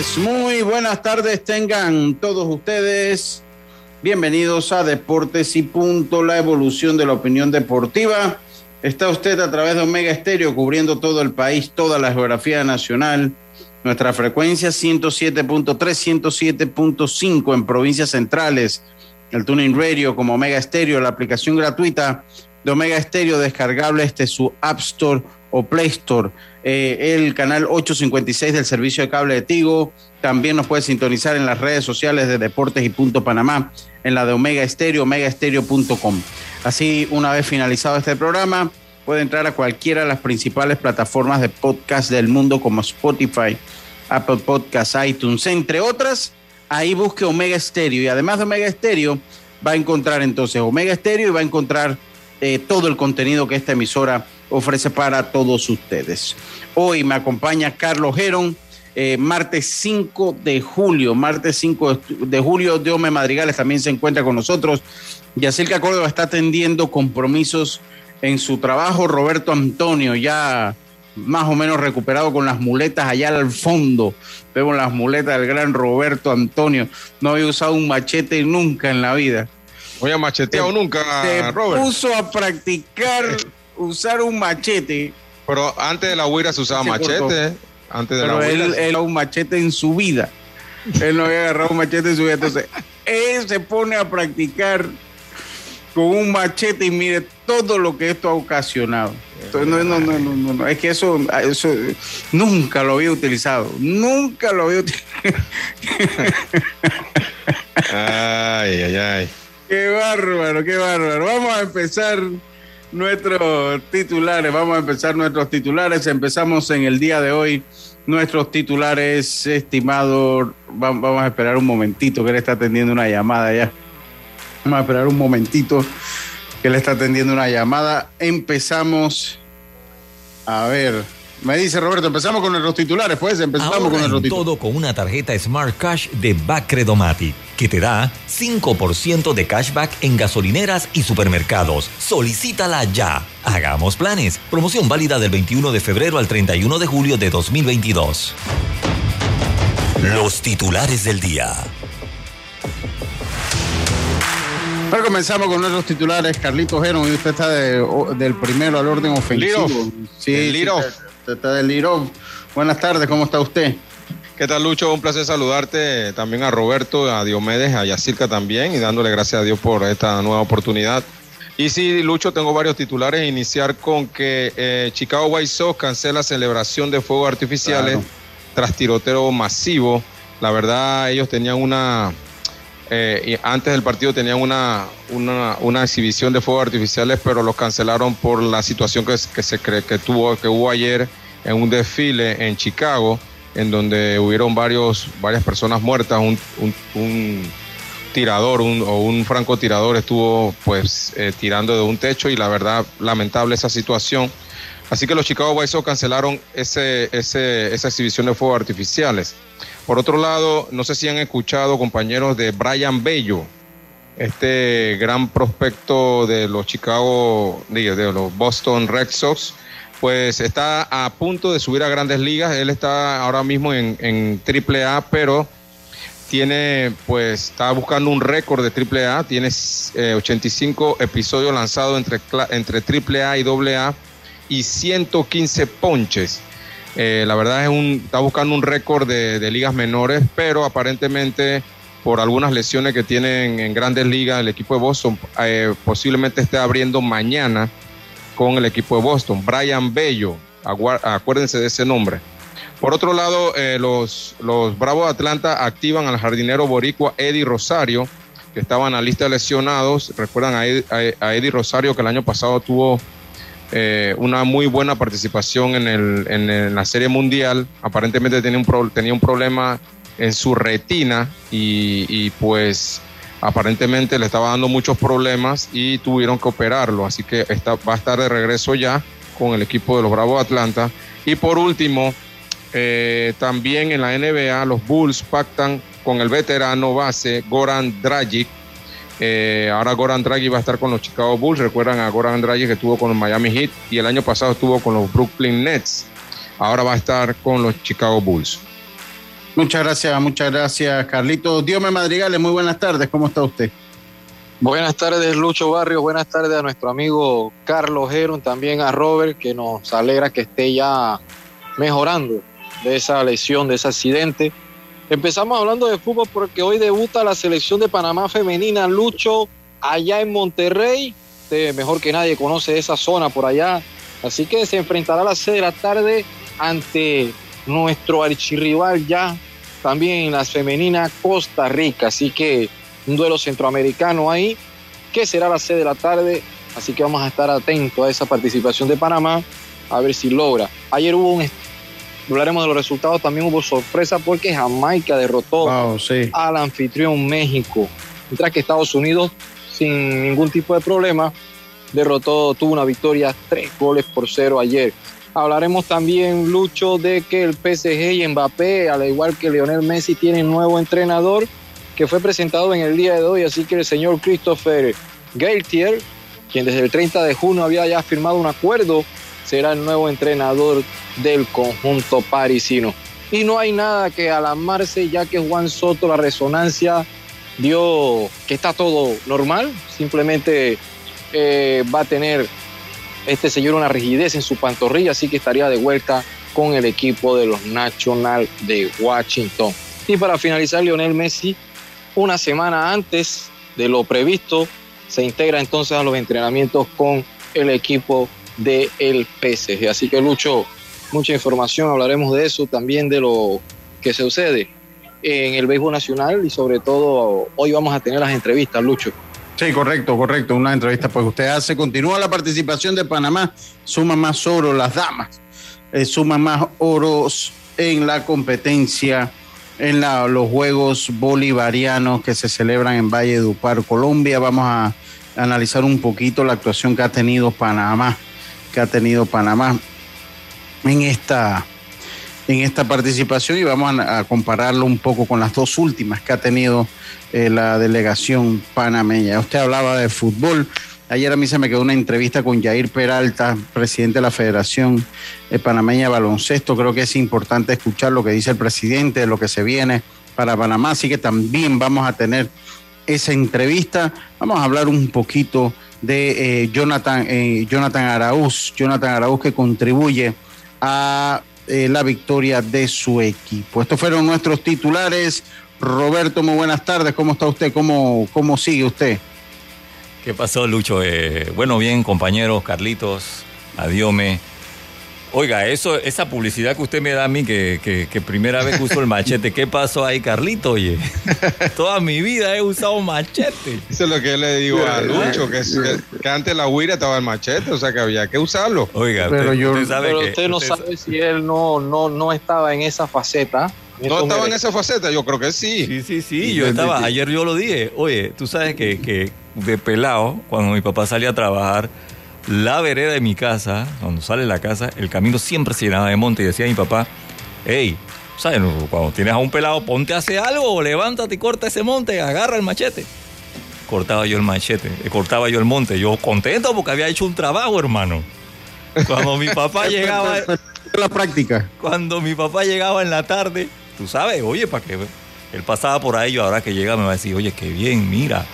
Tardes, muy buenas tardes tengan todos ustedes. Bienvenidos a Deportes y Punto, la evolución de la opinión deportiva. Está usted a través de Omega Estéreo cubriendo todo el país, toda la geografía nacional. Nuestra frecuencia 107.3, 107.5 en provincias centrales. El Tuning Radio como Omega Estéreo, la aplicación gratuita de Omega Estéreo descargable este su App Store o Play Store. Eh, el canal 856 del servicio de cable de Tigo. También nos puede sintonizar en las redes sociales de Deportes y Punto Panamá, en la de Omega Estéreo, omegaestereo.com. Así, una vez finalizado este programa, puede entrar a cualquiera de las principales plataformas de podcast del mundo como Spotify, Apple Podcasts, iTunes, entre otras. Ahí busque Omega Estéreo y además de Omega Estéreo va a encontrar entonces Omega Estéreo y va a encontrar eh, todo el contenido que esta emisora ofrece para todos ustedes. Hoy me acompaña Carlos Geron, eh, martes 5 de julio, martes 5 de julio, Diome Madrigales también se encuentra con nosotros. Yacirca Córdoba está atendiendo compromisos en su trabajo. Roberto Antonio ya más o menos recuperado con las muletas allá al fondo. Vemos las muletas del gran Roberto Antonio. No había usado un machete nunca en la vida. Voy a macheteado nunca, Se Robert. puso a practicar usar un machete. Pero antes de la huira se usaba Se cortó. machete. Antes de Pero la huira. él, él un machete en su vida. Él no había agarrado un machete en su vida. Entonces, él se pone a practicar con un machete y mire todo lo que esto ha ocasionado. Entonces, no, no, no, no, no, no. Es que eso, eso nunca lo había utilizado. Nunca lo había utilizado. Ay, ay, ay. Qué bárbaro, qué bárbaro. Vamos a empezar nuestros titulares. Vamos a empezar nuestros titulares. Empezamos en el día de hoy. Nuestros titulares, estimado. va- Vamos a esperar un momentito que él está atendiendo una llamada ya. Vamos a esperar un momentito que él está atendiendo una llamada. Empezamos. A ver. Me dice Roberto, empezamos con nuestros titulares, pues empezamos con nuestros titulares. todo con una tarjeta Smart Cash de Bacredomatic, que te da 5% de cashback en gasolineras y supermercados. Solicítala ya. Hagamos planes. Promoción válida del 21 de febrero al 31 de julio de 2022. Los titulares del día. Ahora comenzamos con nuestros titulares. Carlitos Geron, y usted está de- o- del primero al orden ofensivo. Off. Sí, El sí, está del off. Buenas tardes, ¿cómo está usted? ¿Qué tal, Lucho? Un placer saludarte también a Roberto, a Diomedes, a Yacirca también y dándole gracias a Dios por esta nueva oportunidad. Y sí, Lucho, tengo varios titulares. Iniciar con que eh, Chicago White Sox cancela celebración de fuegos artificiales Claro. tras tiroteo masivo. La verdad, ellos tenían una. eh, antes del partido tenían una, una, una exhibición de fuegos artificiales, pero los cancelaron por la situación que, que se cree que tuvo que hubo ayer en un desfile en Chicago, en donde hubieron varios, varias personas muertas, un, un- tirador un- o un francotirador estuvo pues eh, tirando de un techo y la verdad lamentable esa situación. Así que los Chicago White Sox cancelaron ese, ese, esa exhibición de fuegos artificiales. Por otro lado, no sé si han escuchado compañeros de Brian Bello, este gran prospecto de los Chicago, de, de los Boston Red Sox, pues está a punto de subir a grandes ligas. Él está ahora mismo en, en AAA, pero tiene, pues, está buscando un récord de AAA. Tiene eh, 85 episodios lanzados entre, entre AAA y AA y 115 ponches. Eh, la verdad es un, está buscando un récord de, de ligas menores, pero aparentemente por algunas lesiones que tienen en grandes ligas el equipo de Boston, eh, posiblemente esté abriendo mañana con el equipo de Boston. Brian Bello, acuérdense de ese nombre. Por otro lado, eh, los, los Bravos de Atlanta activan al jardinero boricua Eddie Rosario, que estaba en la lista de lesionados. Recuerdan a Ed- a- a Eddie Rosario que el año pasado tuvo eh, una muy buena participación en, el, en, la Serie Mundial. Aparentemente tenía un, tenía un problema en su retina y, pues aparentemente le estaba dando muchos problemas y tuvieron que operarlo, así que está, va a estar de regreso ya con el equipo de los Bravos de Atlanta. Y por último, eh, también en la NBA los Bulls pactan con el veterano base Goran Dragic. Eh, ahora Goran Dragic va a estar con los Chicago Bulls. Recuerdan a Goran Dragic que estuvo con los Miami Heat y el año pasado estuvo con los Brooklyn Nets. Ahora va a estar con los Chicago Bulls. Muchas gracias, muchas gracias, Carlito. Dios me madrigale, muy buenas tardes. ¿Cómo está usted? Buenas tardes, Lucho Barrio. Buenas tardes a nuestro amigo Carlos Heron, también a Robert, que nos alegra que esté ya mejorando de esa lesión, de ese accidente. Empezamos hablando de fútbol porque hoy debuta la selección de Panamá femenina, Lucho, allá en Monterrey. Mejor que nadie conoce esa zona por allá. Así que se enfrentará a las 6 de la tarde ante nuestro archirrival ya, también en las femeninas Costa Rica. Así que un duelo centroamericano ahí, que será a las 6 de la tarde. Así que vamos a estar atentos a esa participación de Panamá, a ver si logra. Ayer hubo un hablaremos de los resultados, también hubo sorpresa porque Jamaica derrotó al anfitrión México, mientras que Estados Unidos, sin ningún tipo de problema, derrotó, tuvo una victoria, tres goles por cero ayer. Hablaremos también, Lucho, de que el PSG y Mbappé, al igual que Lionel Messi, tienen nuevo entrenador que fue presentado en el día de hoy, así que el señor Christopher Gailtier, quien desde el 30 de junio había ya firmado un acuerdo será el nuevo entrenador del conjunto parisino. Y no hay nada que alarmarse ya que Juan Soto, la resonancia, dio que está todo normal, simplemente eh, va a tener este señor una rigidez en su pantorrilla, así que estaría de vuelta con el equipo de los National de Washington. Y para finalizar, Lionel Messi, una semana antes de lo previsto, se integra entonces a los entrenamientos con el equipo del el PSG. Así que Lucho, mucha información, hablaremos de eso, también de lo que se sucede en el béisbol nacional y sobre todo hoy vamos a tener las entrevistas, Lucho. Sí, correcto, correcto, una entrevista pues usted hace. Continúa la participación de Panamá, suma más oro las damas, eh, suma más oros en la competencia en los Juegos Bolivarianos que se celebran en Valle de Upar, Colombia. Vamos a analizar un poquito la actuación que ha tenido Panamá que ha tenido Panamá en esta, en esta participación y vamos a, compararlo un poco con las dos últimas que ha tenido eh, la delegación panameña. Usted hablaba de fútbol. Ayer a mí se me quedó una entrevista con Jair Peralta, presidente de la Federación eh, Panameña de Baloncesto. Creo que es importante escuchar lo que dice el presidente, de lo que se viene para Panamá. Así que también vamos a tener esa entrevista. Vamos a hablar un poquito de eh, Jonathan, eh, Jonathan Araúz, Jonathan Araúz que contribuye a eh, la victoria de su equipo. Estos fueron nuestros titulares. Roberto, muy buenas tardes. ¿Cómo está usted? ¿Cómo, cómo sigue usted? ¿Qué pasó, Lucho? bueno, bien, compañeros, Carlitos, Adiome. Oiga, eso, esa publicidad que usted me da a mí, que, primera vez que uso el machete, ¿qué pasó ahí, Carlito? Oye, toda mi vida he usado machete. Eso es lo que yo le digo a Lucho, que, antes la huira estaba el machete, o sea que había que usarlo. Oiga, pero usted, yo, sabe pero usted no sabe si él no, no, no estaba en esa faceta. ¿No estaba en esa faceta? Yo creo que sí. Sí, sí, sí, yo estaba, ayer yo lo dije, oye, tú sabes que, que de pelado, cuando mi papá salía a trabajar, la vereda de mi casa, cuando sale la casa, el camino siempre se llenaba de monte y decía mi papá, hey, ¿sabes? Cuando tienes a un pelado, ponte a hacer algo, levántate y corta ese monte, agarra el machete. Cortaba yo el machete, eh, cortaba yo el monte, yo contento porque había hecho un trabajo, hermano. Cuando mi papá llegaba... la práctica. Cuando mi papá llegaba en la tarde, tú sabes, oye, para que él pasaba por ahí, ahora que llega me va a decir, oye, qué bien, mira.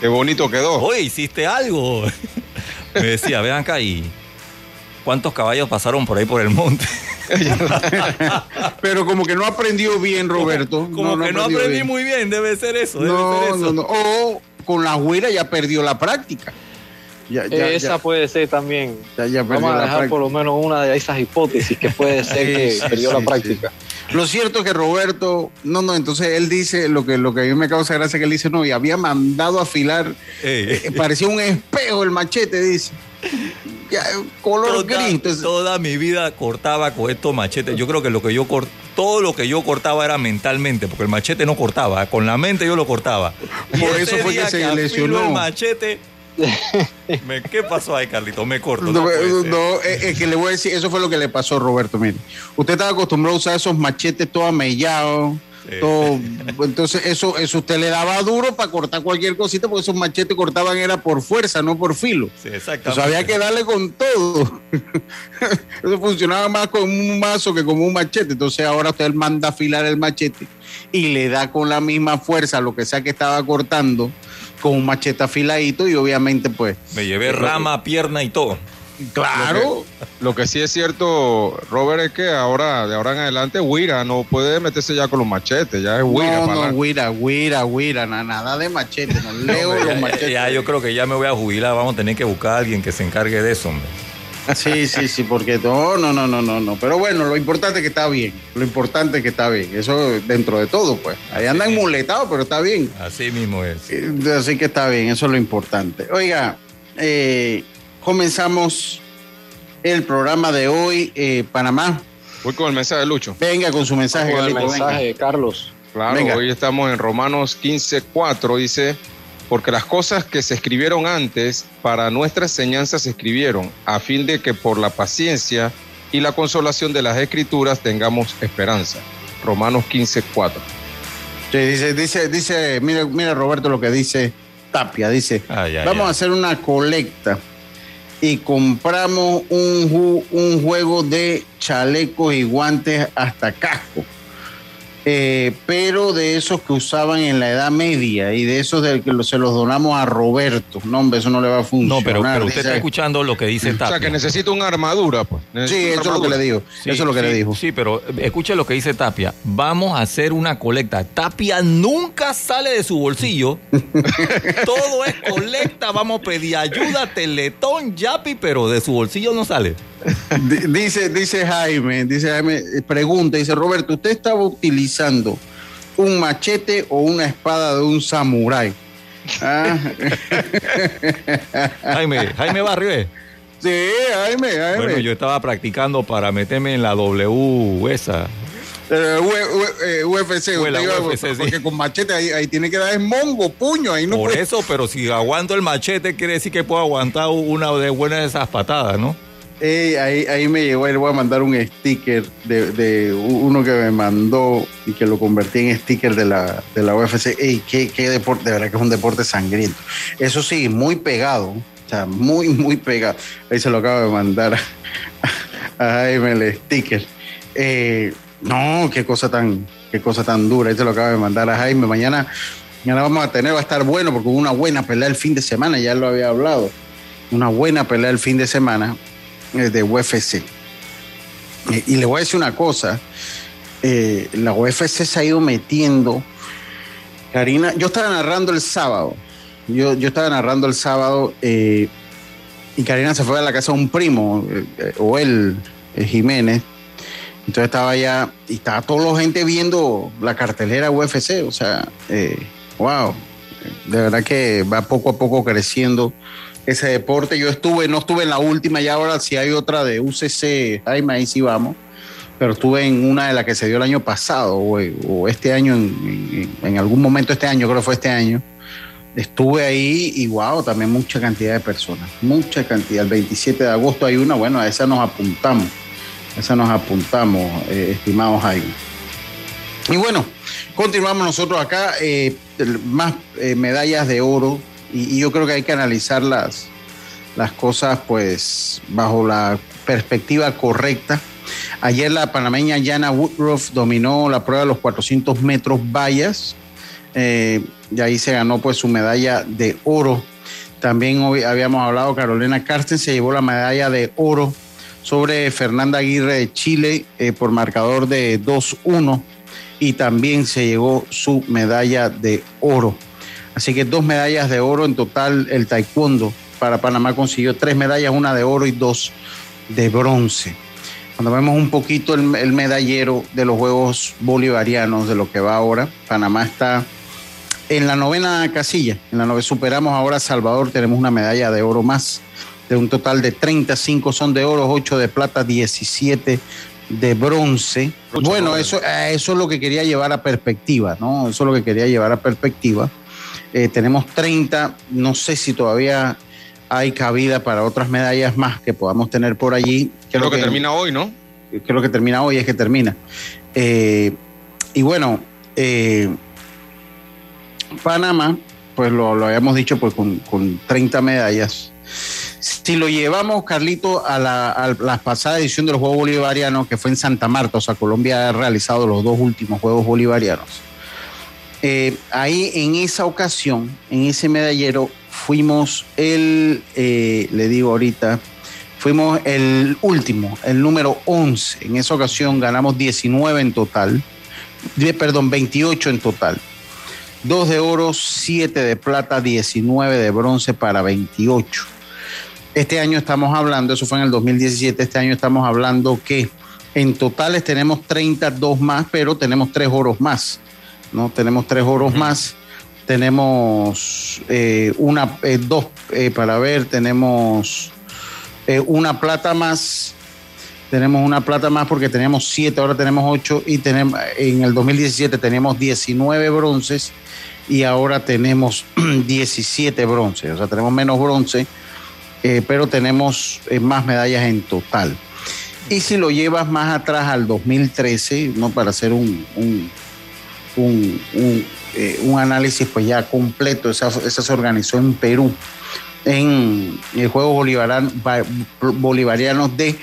Qué bonito quedó. Oye, hiciste algo. Me decía, vean acá y cuántos caballos pasaron por ahí por el monte. Pero como que no aprendió bien, Roberto. Como, que no aprendí muy bien, debe ser eso. no, no, no. O con la huira ya perdió la práctica. Esa puede ser también. Vamos a dejar por lo menos una de esas hipótesis que puede ser que perdió la práctica. Lo cierto es que Roberto, no, no, entonces él dice, lo que, lo que a mí me causa gracia que él dice, no, y había mandado a afilar, eh, parecía un espejo el machete, dice. color toda, gris. Toda mi vida cortaba con estos machetes. Yo creo que lo que yo corto, todo lo que yo cortaba era mentalmente, porque el machete no cortaba, con la mente yo lo cortaba. Por eso fue que se lesionó. El machete. ¿Qué pasó ahí, Carlito? Me corto. No, no, es, que le voy a decir, eso fue lo que le pasó Roberto. Mire, usted estaba acostumbrado a usar esos machetes todo amellados entonces eso, eso usted le daba duro para cortar cualquier cosita porque esos machetes cortaban era por fuerza, no por filo. Sí, exactamente. había que darle con todo. eso funcionaba más con un mazo que con un machete. Entonces ahora usted manda a afilar el machete y le da con la misma fuerza lo que sea que estaba cortando con un machete afiladito y obviamente pues... Me llevé rama, pierna y todo. Claro. Lo que, sí es cierto, Robert, es que ahora, de ahora en adelante, Wira no puede meterse ya con los machetes, ya es Wira. No, no, Wira, Wira, Wira, nada de machete, no leo los machetes. Ya, yo creo que ya me voy a jubilar, vamos a tener que buscar a alguien que se encargue de eso, hombre. Sí, sí, sí, porque no, no, no, no, no, no. Pero bueno, lo importante es que está bien. Lo importante es que está bien. Eso dentro de todo, pues. Ahí andan muletados, pero está bien. Así mismo es. Eh, así que está bien, eso es lo importante. Oiga, eh, comenzamos el programa de hoy, eh, Panamá. Voy con el mensaje de Lucho. Venga con su mensaje, con el mensaje de Carlos. Claro, hoy estamos en Romanos 15:4, dice, porque las cosas que se escribieron antes para nuestra enseñanza se escribieron, a fin de que por la paciencia y la consolación de las escrituras tengamos esperanza. Romanos 15:4. Sí, dice, dice, dice, mira, mira Roberto lo que dice Tapia, dice, vamos a hacer una colecta y compramos un, un juego de chalecos y guantes hasta casco. Eh, pero de esos que usaban en la Edad Media y de esos de que se los donamos a Roberto. No, hombre, eso no le va a funcionar. No, pero, usted está escuchando lo que dice Tapia. O sea, que necesita una armadura, pues. sí, eso es lo que le digo. eso es lo que le dijo. Sí, pero escuche lo que dice Tapia. Vamos a hacer una colecta. Tapia nunca sale de su bolsillo. Todo es colecta. Vamos a pedir ayuda, teletón, yapi, pero de su bolsillo no sale dice, dice Jaime, dice Jaime, eh, pregunta, dice Roberto, ¿usted estaba utilizando un machete o una espada de un samurái? Ah. Jaime, Jaime Barrio. ¿eh? Sí, Jaime, Jaime. Bueno, yo estaba practicando para meterme en la W esa. UFC, eh, porque con machete ahí, tiene que dar el mongo, puño, ahí no Por eso, pero si aguanto el machete quiere decir que puedo aguantar una de buenas de esas patadas, ¿no? Ahí, ahí me llegó, le voy a mandar un sticker de, uno que me mandó y que lo convertí en sticker de la, de la UFC. Ey, qué, deporte, de verdad que es un deporte sangriento. Eso sí, muy pegado, o sea, muy, muy pegado. Ahí se lo acabo de mandar a Jaime el sticker. Eh, no, qué cosa tan, qué cosa tan dura. Ahí se lo acabo de mandar a Jaime. Mañana, mañana vamos a tener, va a estar bueno porque hubo una buena pelea el fin de semana, ya lo había hablado. Una buena pelea el fin de semana de UFC. Eh, y le voy a decir una cosa, eh, la UFC se ha ido metiendo. Karina, yo estaba narrando el sábado, yo, yo estaba narrando el sábado y Karina se fue a la casa de un primo, o él, Jiménez. Entonces estaba allá y estaba toda la gente viendo la cartelera UFC, o sea, wow, de verdad que va poco a poco creciendo ese deporte. Yo estuve, no estuve en la última y ahora si hay otra de UCC, ahí sí vamos, pero estuve en una de las que se dio el año pasado o, este año, en, algún momento este año, creo que fue este año. Estuve ahí y wow, también mucha cantidad de personas, mucha cantidad. El 27 de agosto hay una, bueno, a esa nos apuntamos, a esa nos apuntamos, eh, estimados ahí. Y bueno, continuamos nosotros acá, eh, más eh, medallas de oro y, yo creo que hay que analizar las, las cosas pues bajo la perspectiva correcta. Ayer la panameña Jana Woodruff dominó la prueba de los 400 metros vallas eh, y ahí se ganó pues su medalla de oro. También hoy habíamos hablado, Carolina Carsten se llevó la medalla de oro sobre Fernanda Aguirre de Chile eh, por marcador de 2-1 y también se llevó su medalla de oro. Así que dos medallas de oro en total el taekwondo para Panamá consiguió tres medallas, una de oro y dos de bronce. Cuando vemos un poquito el, medallero de los Juegos Bolivarianos, de lo que va ahora, Panamá está en la novena casilla. En la novena superamos ahora a Salvador, tenemos una medalla de oro más, de un total de 35 son de oro, 8 de plata, 17 de bronce. Bueno, eso, eso es lo que quería llevar a perspectiva, ¿no? Eso es lo que quería llevar a perspectiva. Eh, tenemos 30, no sé si todavía hay cabida para otras medallas más que podamos tener por allí. Creo que, que termina hoy, ¿no? Creo que termina hoy, es que termina. Eh, y bueno, eh, Panamá, pues lo, habíamos dicho, pues con, con 30 medallas. Si lo llevamos, Carlito, a la, pasada edición de los Juegos Bolivarianos, que fue en Santa Marta, o sea, Colombia ha realizado los dos últimos Juegos Bolivarianos. Eh, ahí en esa ocasión, en ese medallero, fuimos el, eh, le digo ahorita, fuimos el último, el número 11. En esa ocasión ganamos 19 en total, perdón, 28 en total. Dos de oro, siete de plata, 19 de bronce para 28. Este año estamos hablando, eso fue en el 2017, este año estamos hablando que en totales tenemos 32 más, pero tenemos tres oros más. ¿No? Tenemos tres oros más. Tenemos eh, una, eh, dos eh, para ver, tenemos una plata más. Tenemos una plata más porque teníamos siete, ahora tenemos ocho y tenemos, en el 2017 teníamos 19 bronces y ahora tenemos 17 bronces, o sea, tenemos menos bronce, pero tenemos más medallas en total. Y si lo llevas más atrás al 2013, ¿no? para hacer un, un, eh, un, análisis pues ya completo. Esa, se organizó en Perú, en el Juego Bolivariano, Bolivarianos de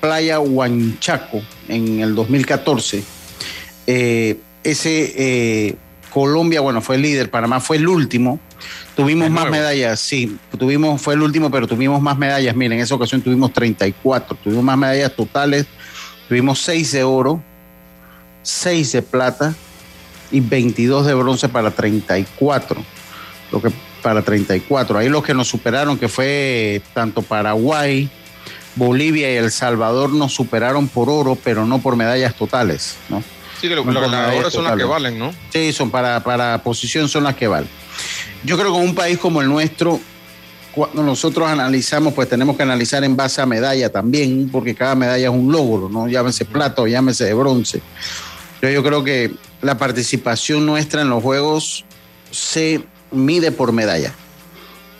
Playa Huanchaco en el 2014. Eh, ese eh, Colombia, bueno, fue el líder, Panamá fue el último. Tuvimos más medallas, sí, tuvimos, fue el último, pero tuvimos más medallas. Miren, en esa ocasión tuvimos 34, tuvimos más medallas totales, tuvimos 6 de oro, 6 de plata, y 22 de bronce para 34. Lo que para 34. Ahí los que nos superaron, que fue tanto Paraguay, Bolivia y El Salvador, nos superaron por oro, pero no por medallas totales, ¿no? Sí, que lo, ahora son las que valen, ¿no? Sí, son para, para posición son las que valen. Yo creo que en un país como el nuestro, cuando nosotros analizamos, pues tenemos que analizar en base a medalla también, porque cada medalla es un logro, ¿no? Llámese plata o llámese de bronce. Yo creo que la participación nuestra en los Juegos se mide por medalla.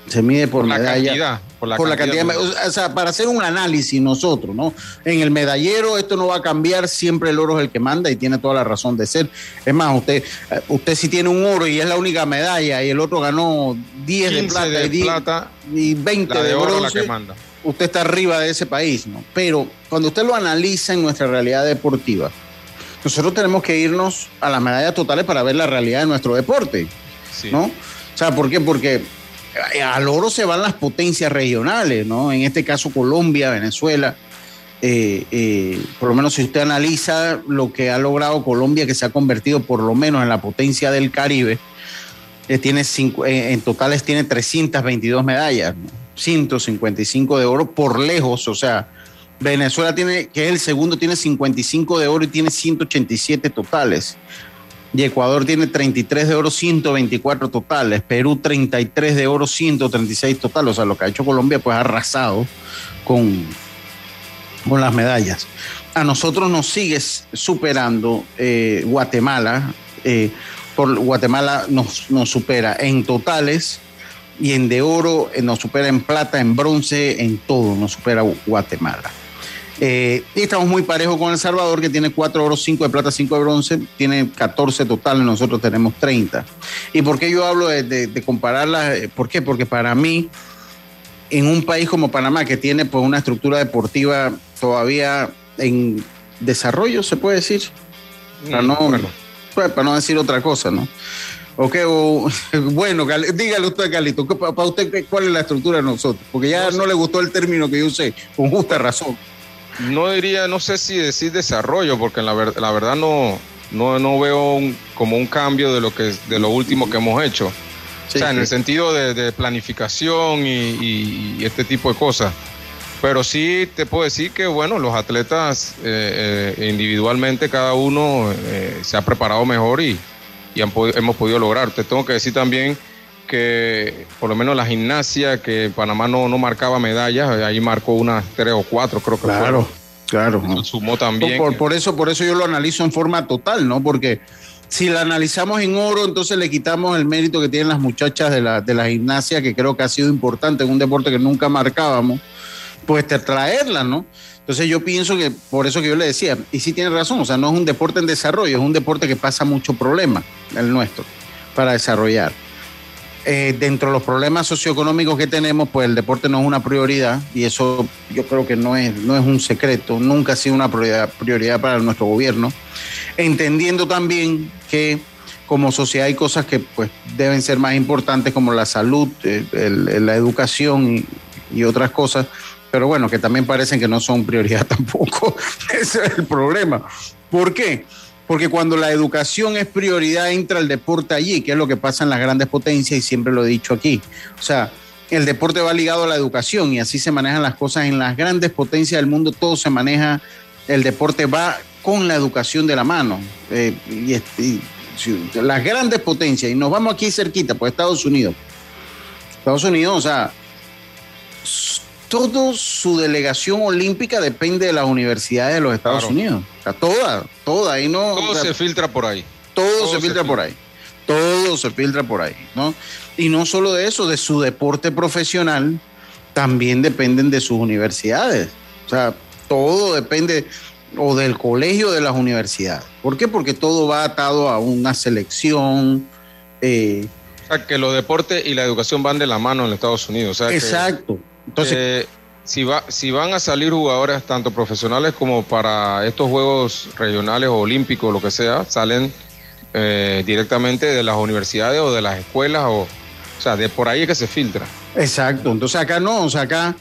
Se mide por, medalla. por la cantidad. o sea, para hacer un análisis nosotros, ¿no? En el medallero esto no va a cambiar, siempre el oro es el que manda y tiene toda la razón de ser. Es más, usted, eh, usted si tiene un oro y es la única medalla y el otro ganó 10 de plata, y, 10, y 20 de, bronce, usted está arriba de ese país, ¿no? Pero cuando usted lo analiza en nuestra realidad deportiva, nosotros tenemos que irnos a las medallas totales para ver la realidad de nuestro deporte. ¿No? O sea, ¿por qué? Porque eh, al oro se van las potencias regionales, ¿no? En este caso Colombia, Venezuela. Eh, eh, por lo menos si usted analiza lo que ha logrado Colombia, que se ha convertido por lo menos en la potencia del Caribe, tiene cinco, en totales tiene 322 medallas, 155 de oro por lejos, o sea, Venezuela tiene, que es el segundo, tiene 55 de oro y tiene 187 totales. Y Ecuador tiene 33 de oro, 124 totales. Perú 33 de oro, 136 totales. O sea, lo que ha hecho Colombia, pues ha arrasado con, con las medallas. A nosotros nos sigue superando eh, Guatemala. Eh, por Guatemala nos, nos supera en totales y en de oro, eh, nos supera en plata, en bronce, en todo, nos supera Guatemala. Eh, y estamos muy parejos con El Salvador, que tiene 4 oro, 5 de plata, 5 de bronce, tiene 14 totales, nosotros tenemos 30. ¿Y por qué yo hablo de, compararlas? Eh, ¿Por qué? Porque para mí, en un país como Panamá, que tiene pues, una estructura deportiva todavía en desarrollo, se puede decir, para no, pues, para no decir otra cosa, ¿no? Ok, bueno, dígale usted, Carlito, para usted, ¿cuál es la estructura de nosotros? Porque ya no, no le gustó el término que yo usé, con justa razón no diría, no sé si decir desarrollo, porque la, la verdad no, no, veo como un cambio de lo que de lo último que hemos hecho. o sea, en el sentido de, planificación y, este tipo de cosas. Pero sí te puedo decir que, bueno, los atletas eh, eh, individualmente, cada uno eh, se ha preparado mejor y, y hemos podido lograr. Te tengo que decir también que por lo menos la gimnasia, que Panamá no, no marcaba medallas, ahí marcó unas tres o cuatro, creo que Claro, Claro. sumó también. Por, por, eso, por eso yo lo analizo en forma total, ¿no? Porque si la analizamos en oro, entonces le quitamos el mérito que tienen las muchachas de la, de la gimnasia, que creo que ha sido importante en un deporte que nunca marcábamos, pues traerla, ¿no? Entonces yo pienso que por eso que yo le decía, y sí tiene razón, o sea, no es un deporte en desarrollo, es un deporte que pasa mucho problema, el nuestro, para desarrollar. Eh, dentro de los problemas socioeconómicos que tenemos, pues el deporte no es una prioridad y eso yo creo que no es, no es un secreto, nunca ha sido una prioridad, prioridad para nuestro gobierno, entendiendo también que como sociedad hay cosas que pues deben ser más importantes como la salud, eh, la educación y otras cosas pero bueno, que también parecen que no son prioridad tampoco. Ese es el problema. ¿Por qué? Porque cuando la educación es prioridad, entra el deporte allí, que es lo que pasa en las grandes potencias y siempre lo he dicho aquí. O sea, el deporte va ligado a la educación y así se manejan las cosas en las grandes potencias del mundo, todo se maneja, el deporte va con la educación de la mano. Eh, y, y, las grandes potencias, y nos vamos aquí cerquita, pues Estados Unidos. Estados Unidos, o sea, toda su delegación olímpica depende de las universidades de los Estados Unidos. O sea, toda, toda. Ahí no, todo se filtra por ahí. Todo, se, filtra, por ahí. Todo se filtra por ahí, ¿no? Y no solo de eso, de su deporte profesional, también dependen de sus universidades. O sea, todo depende o del colegio de las universidades. ¿Por qué? Porque todo va atado a una selección. Eh, o sea, que los deportes y la educación van de la mano en Estados Unidos. exacto. Entonces, eh, si, va, si van a salir jugadores tanto profesionales como para estos Juegos regionales o olímpicos, lo que sea, salen eh, directamente de las universidades o de las escuelas, o, o sea, de por ahí es que se filtra. Exacto, entonces acá no, o sea, acá,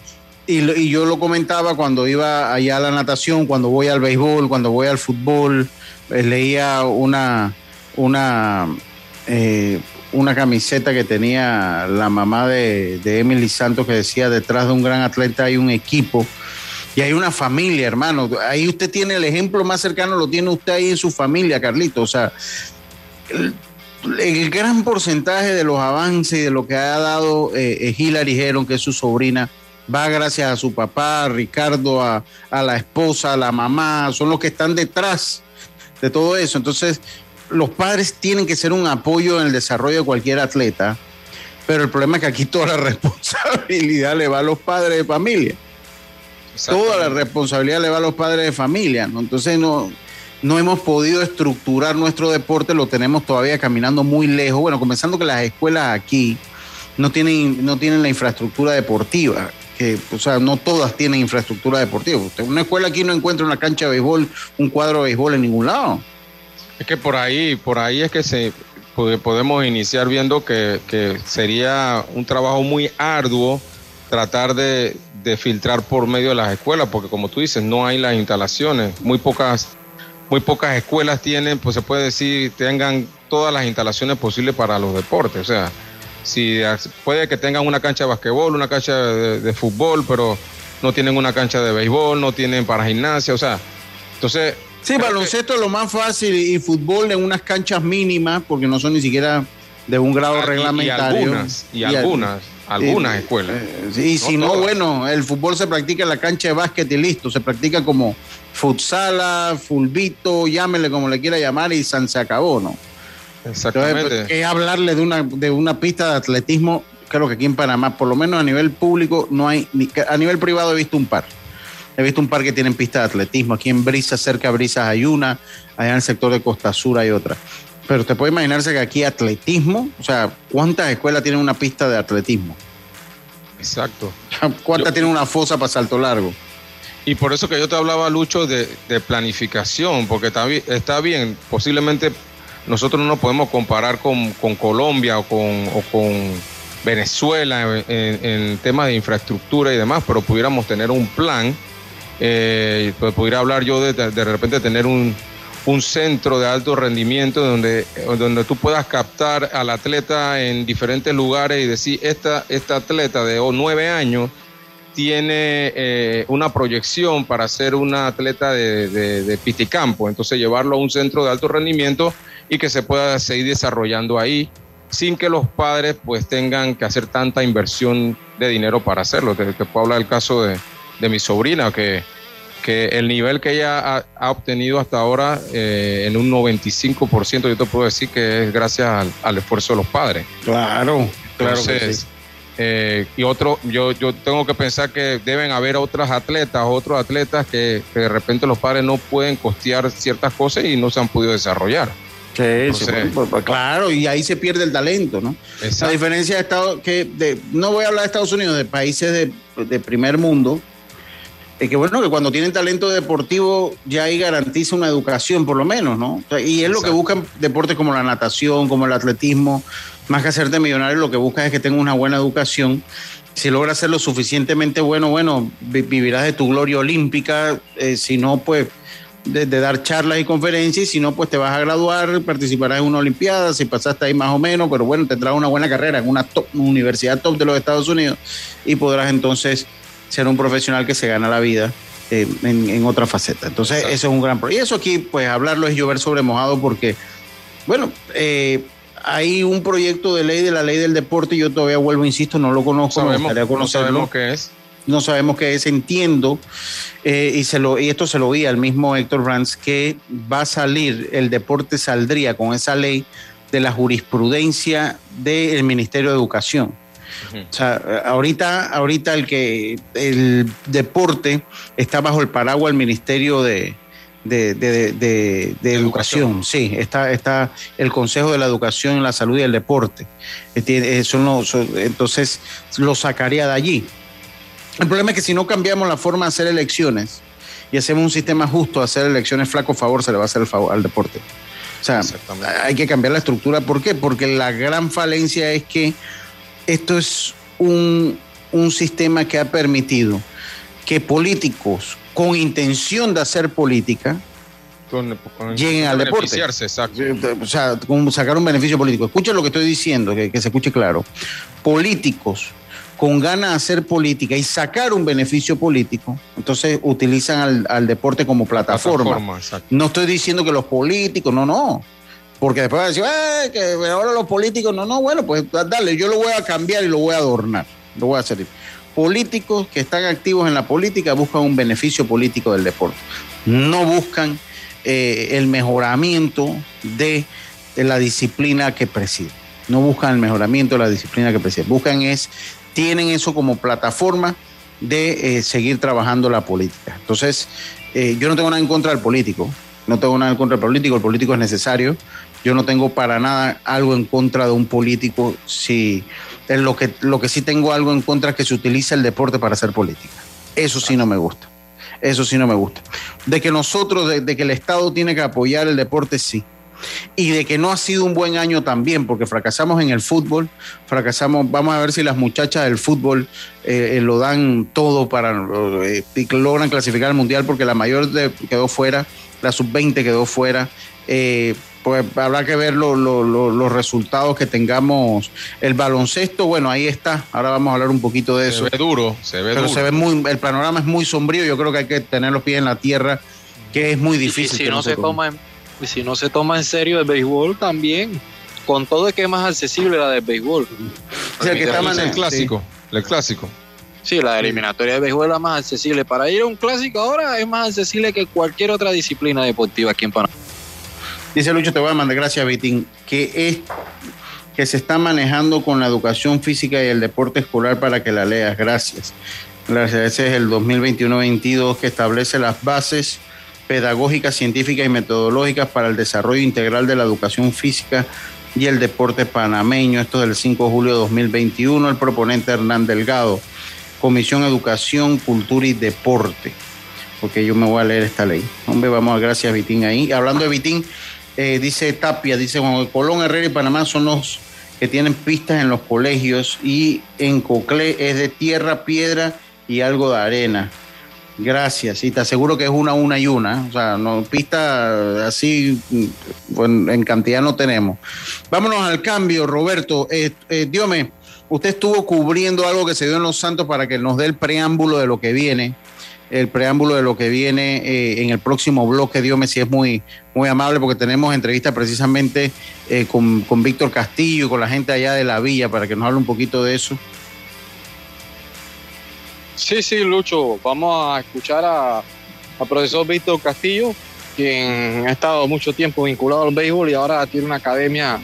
y, y yo lo comentaba cuando iba allá a la natación, cuando voy al béisbol, cuando voy al fútbol, eh, leía una, una una camiseta que tenía la mamá de, Emily Santos que decía, detrás de un gran atleta hay un equipo y hay una familia, hermano. Ahí usted tiene el ejemplo más cercano, lo tiene usted ahí en su familia, Carlito. O sea, el, gran porcentaje de los avances y de lo que ha dado eh, Hilary Heron, que es su sobrina, va gracias a su papá, a Ricardo, a, a la esposa, a la mamá, son los que están detrás de todo eso. Entonces, los padres tienen que ser un apoyo en el desarrollo de cualquier atleta, pero el problema es que aquí toda la responsabilidad le va a los padres de familia. Toda la responsabilidad le va a los padres de familia, ¿no? Entonces no, no hemos podido estructurar nuestro deporte, lo tenemos todavía caminando muy lejos. Bueno, comenzando que las escuelas aquí no tienen, no tienen la infraestructura deportiva, que, o sea, no todas tienen infraestructura deportiva. Una escuela aquí no encuentra una cancha de béisbol, un cuadro de béisbol en ningún lado. Es que por ahí, por ahí es que se podemos iniciar viendo que, sería un trabajo muy arduo tratar de, filtrar por medio de las escuelas, porque como tú dices, no hay las instalaciones, muy pocas, muy pocas escuelas tienen, pues se puede decir, tengan todas las instalaciones posibles para los deportes. O sea, si puede que tengan una cancha de basquetbol, una cancha de, de fútbol, pero no tienen una cancha de béisbol, no tienen para gimnasia, o sea, entonces Sí, baloncesto es lo más fácil y fútbol en unas canchas mínimas, porque no son ni siquiera de un grado ah, reglamentario. Y, algunas, y, algunas, algunas escuelas. Eh, y si no, bueno, el fútbol se practica en la cancha de básquet y listo, se practica como futsala, fulbito, llámele como le quiera llamar y se acabó, ¿no? Exactamente. es hablarle de una, de una pista de atletismo, creo que aquí en Panamá, por lo menos a nivel público, no hay, ni, a nivel privado he visto un par. He visto un par que tienen pista de atletismo. Aquí en Brisas, cerca de Brisas hay una, allá en el sector de Costa Sur hay otra. Pero te puede imaginarse que aquí atletismo, o sea, ¿cuántas escuelas tienen una pista de atletismo? Exacto. ¿Cuántas tienen una fosa para salto largo? Y por eso que yo te hablaba, Lucho, de, planificación, porque está, está, bien, posiblemente nosotros no nos podemos comparar con, Colombia o con, con Venezuela en, en, temas de infraestructura y demás, pero pudiéramos tener un plan eh, pues pudiera hablar yo de, de repente tener un, un centro de alto rendimiento donde, donde tú puedas captar al atleta en diferentes lugares y decir, esta, esta atleta de nueve años tiene eh, una proyección para ser una atleta de, de, de, entonces llevarlo a un centro de alto rendimiento y que se pueda seguir desarrollando ahí sin que los padres pues tengan que hacer tanta inversión de dinero para hacerlo. Te, te puedo hablar del caso de, de mi sobrina, que que el nivel que ella ha, obtenido hasta ahora eh, en un 95%, yo te puedo decir que es gracias al, esfuerzo de los padres. Claro, claro. Eh, y otro, yo, yo tengo que pensar que deben haber otras atletas, otros atletas que, de repente los padres no pueden costear ciertas cosas y no se han podido desarrollar. Sí, pues, claro, y ahí se pierde el talento, ¿no? La diferencia de Estados que de, no voy a hablar de Estados Unidos, de países de, primer mundo, es que bueno, que cuando tienen talento deportivo ya ahí garantiza una educación por lo menos, ¿no? y es lo que buscan deportes como la natación, como el atletismo, más que hacerte millonario, lo que buscas es que tengas una buena educación. Si logras ser lo suficientemente bueno, bueno, vivirás de tu gloria olímpica. Eh, si no, pues de, dar charlas y conferencias. Y si no, pues te vas a graduar, participarás en una olimpiada. Si pasaste ahí más o menos, pero bueno, tendrás una buena carrera en una, universidad top de los Estados Unidos y podrás entonces ser un profesional que se gana la vida. Eh, en, otra faceta. Entonces, eso es un gran proyecto. Y eso aquí, pues hablarlo es llover sobre mojado porque, bueno, eh, hay un proyecto de ley de la ley del deporte yo todavía vuelvo, insisto, no lo conozco, sabemos, No sabemos qué es. No sabemos qué es, entiendo, eh, y, se lo, y esto se lo vi al mismo Héctor Brands, que va a salir, el deporte saldría con esa ley de la jurisprudencia del Ministerio de Educación. O sea, ahorita, ahorita el que el deporte está bajo el paraguas del Ministerio de, de, de, educación. Sí, está, está el Consejo de la Educación, la Salud y el Deporte. Eh, eh, entonces lo sacaría de allí. El problema es que si no cambiamos la forma de hacer elecciones y hacemos un sistema justo de hacer elecciones, flaco favor se le va a hacer el favor al deporte. O sea, hay que cambiar la estructura. ¿Por qué? Porque la gran falencia es que esto es un, un sistema que ha permitido que políticos con intención de hacer política lleguen al deporte. O sea, sacar un beneficio político. Escucha lo que estoy diciendo, que, se escuche claro. Políticos con ganas de hacer política y sacar un beneficio político, entonces utilizan al, deporte como plataforma. no estoy diciendo que los políticos, no, no. Porque después van a decir, que ahora los políticos, no, no, bueno, pues dale, yo lo voy a cambiar y lo voy a adornar. Lo voy a hacer políticos que están activos en la política buscan un beneficio político del deporte. No buscan eh, el mejoramiento de, la disciplina que preside. No buscan el mejoramiento de la disciplina que preside. Buscan es, tienen eso como plataforma de eh, seguir trabajando la política. Entonces, eh, yo no tengo nada en contra del político. No tengo nada en contra del político. El político es necesario. Yo no tengo para nada algo en contra de un político si lo que, lo que sí tengo algo en contra es que se utiliza el deporte para hacer política. Eso sí no me gusta. Eso sí no me gusta. De que nosotros, de, que el Estado tiene que apoyar el deporte, sí. Y de que no ha sido un buen año también, porque fracasamos en el fútbol, fracasamos, vamos a ver si las muchachas del fútbol eh, lo dan todo para eh, logran clasificar al mundial, porque la mayor quedó fuera, la sub-20 quedó fuera. Pues habrá que ver los resultados que tengamos. El baloncesto, bueno, ahí está. Ahora vamos a hablar un poquito de eso. Se ve duro, se ve Pero se ve muy, el panorama es muy sombrío. Yo creo que hay que tener los pies en la tierra, que es muy difícil. Y si no, se toma en, si no se toma en serio el béisbol también, con todo es que es más accesible la del béisbol. el, que está el clásico, el clásico. Sí, la eliminatoria de béisbol es la más accesible. Para ir a un clásico ahora es más accesible que cualquier otra disciplina deportiva aquí en Panamá. Dice Lucho, te voy a mandar, gracias Vitín, que es que se está manejando con la educación física y el deporte escolar para que la leas. Gracias. Gracias. Ese es el 2021-22 que establece las bases pedagógicas, científicas y metodológicas para el desarrollo integral de la educación física y el deporte panameño. Esto es del 5 de julio de 2021. El proponente Hernán Delgado, Comisión Educación, Cultura y Deporte. Porque yo me voy a leer esta ley. Hombre, vamos a gracias Vitín ahí. Hablando de Vitín, eh, dice Tapia, dice Juan Colón, Herrera y Panamá son los que tienen pistas en los colegios y en Coclé es de tierra, piedra y algo de arena. Gracias, y te aseguro que es una, una y una. O sea, no, pista así en cantidad no tenemos. Vámonos al cambio, Roberto. Eh, eh, Diome, usted estuvo cubriendo algo que se dio en Los Santos para que nos dé el preámbulo de lo que viene el preámbulo de lo que viene eh, en el próximo bloque. Dios me si es muy, muy amable porque tenemos entrevista precisamente eh, con, con Víctor Castillo y con la gente allá de la villa para que nos hable un poquito de eso. Sí, sí, Lucho, vamos a escuchar a al profesor Víctor Castillo, quien ha estado mucho tiempo vinculado al béisbol y ahora tiene una academia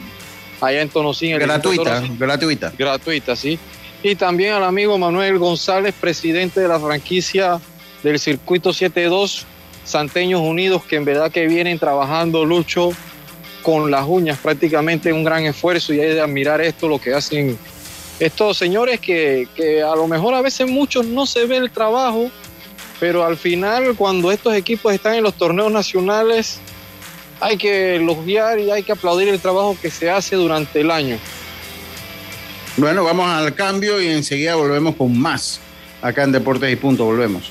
allá en Tonosín. Gratuita, gratuita. Gratuita, sí. Y también al amigo Manuel González, presidente de la franquicia del Circuito 72 Santeños Unidos, que en verdad que vienen trabajando, Lucho, con las uñas, prácticamente un gran esfuerzo y hay de admirar esto, lo que hacen estos señores que, que a lo mejor a veces muchos no se ve el trabajo, pero al final cuando estos equipos están en los torneos nacionales hay que elogiar y hay que aplaudir el trabajo que se hace durante el año. Bueno, vamos al cambio y enseguida volvemos con más. Acá en Deportes y Punto, volvemos.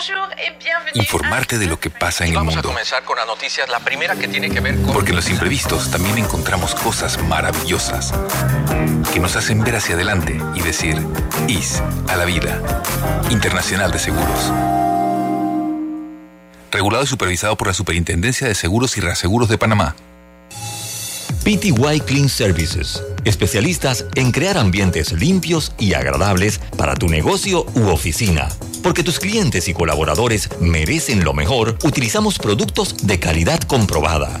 Bonjour et bienvenue Informarte de lo que pasa en el Vamos a mundo. comenzar con las noticias. La primera que tiene que ver con... Porque en los imprevistos también encontramos cosas maravillosas que nos hacen ver hacia adelante y decir IS a la vida. Internacional de Seguros. Regulado y supervisado por la Superintendencia de Seguros y Reaseguros de Panamá. PTY Clean Services, especialistas en crear ambientes limpios y agradables para tu negocio u oficina. Porque tus clientes y colaboradores merecen lo mejor, utilizamos productos de calidad comprobada.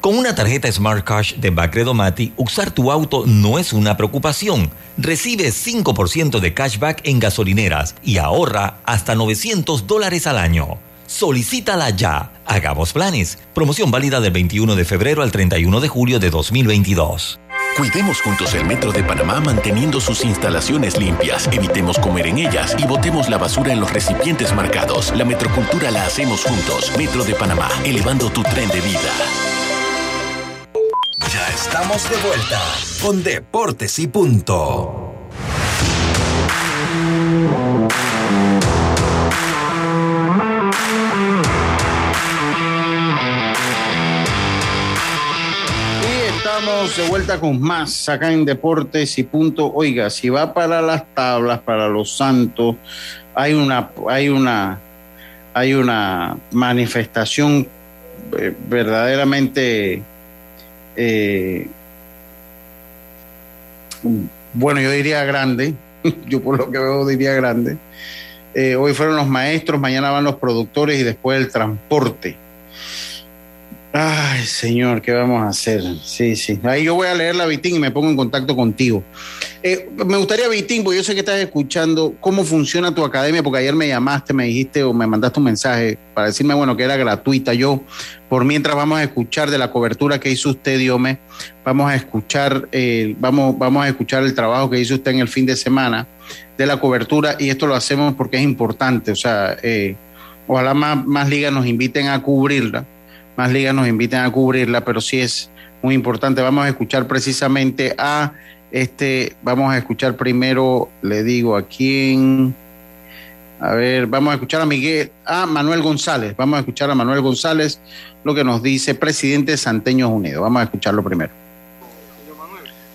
Con una tarjeta Smart Cash de Bacredomati, usar tu auto no es una preocupación. Recibe 5% de cashback en gasolineras y ahorra hasta 900 dólares al año. Solicítala ya. Hagamos planes. Promoción válida del 21 de febrero al 31 de julio de 2022. Cuidemos juntos el Metro de Panamá manteniendo sus instalaciones limpias. Evitemos comer en ellas y botemos la basura en los recipientes marcados. La metrocultura la hacemos juntos. Metro de Panamá, elevando tu tren de vida. Estamos de vuelta con Deportes y Punto. Y estamos de vuelta con más acá en Deportes y Punto. Oiga, si va para las tablas, para los santos, hay una, hay una, hay una manifestación eh, verdaderamente eh, bueno, yo diría grande, yo por lo que veo diría grande. Eh, hoy fueron los maestros, mañana van los productores y después el transporte. Ay, señor, ¿qué vamos a hacer? Sí, sí. Ahí yo voy a leer la Vitín y me pongo en contacto contigo. Eh, me gustaría, Vitín, porque yo sé que estás escuchando cómo funciona tu academia, porque ayer me llamaste, me dijiste o me mandaste un mensaje para decirme, bueno, que era gratuita. Yo, por mientras vamos a escuchar de la cobertura que hizo usted, Diome, vamos a escuchar, eh, vamos, vamos a escuchar el trabajo que hizo usted en el fin de semana de la cobertura y esto lo hacemos porque es importante. O sea, eh, ojalá más, más ligas nos inviten a cubrirla más ligas nos inviten a cubrirla, pero sí es muy importante. Vamos a escuchar precisamente a este, vamos a escuchar primero, le digo a quién, a ver, vamos a escuchar a Miguel, a Manuel González, vamos a escuchar a Manuel González lo que nos dice presidente de Santeños Unidos. Vamos a escucharlo primero.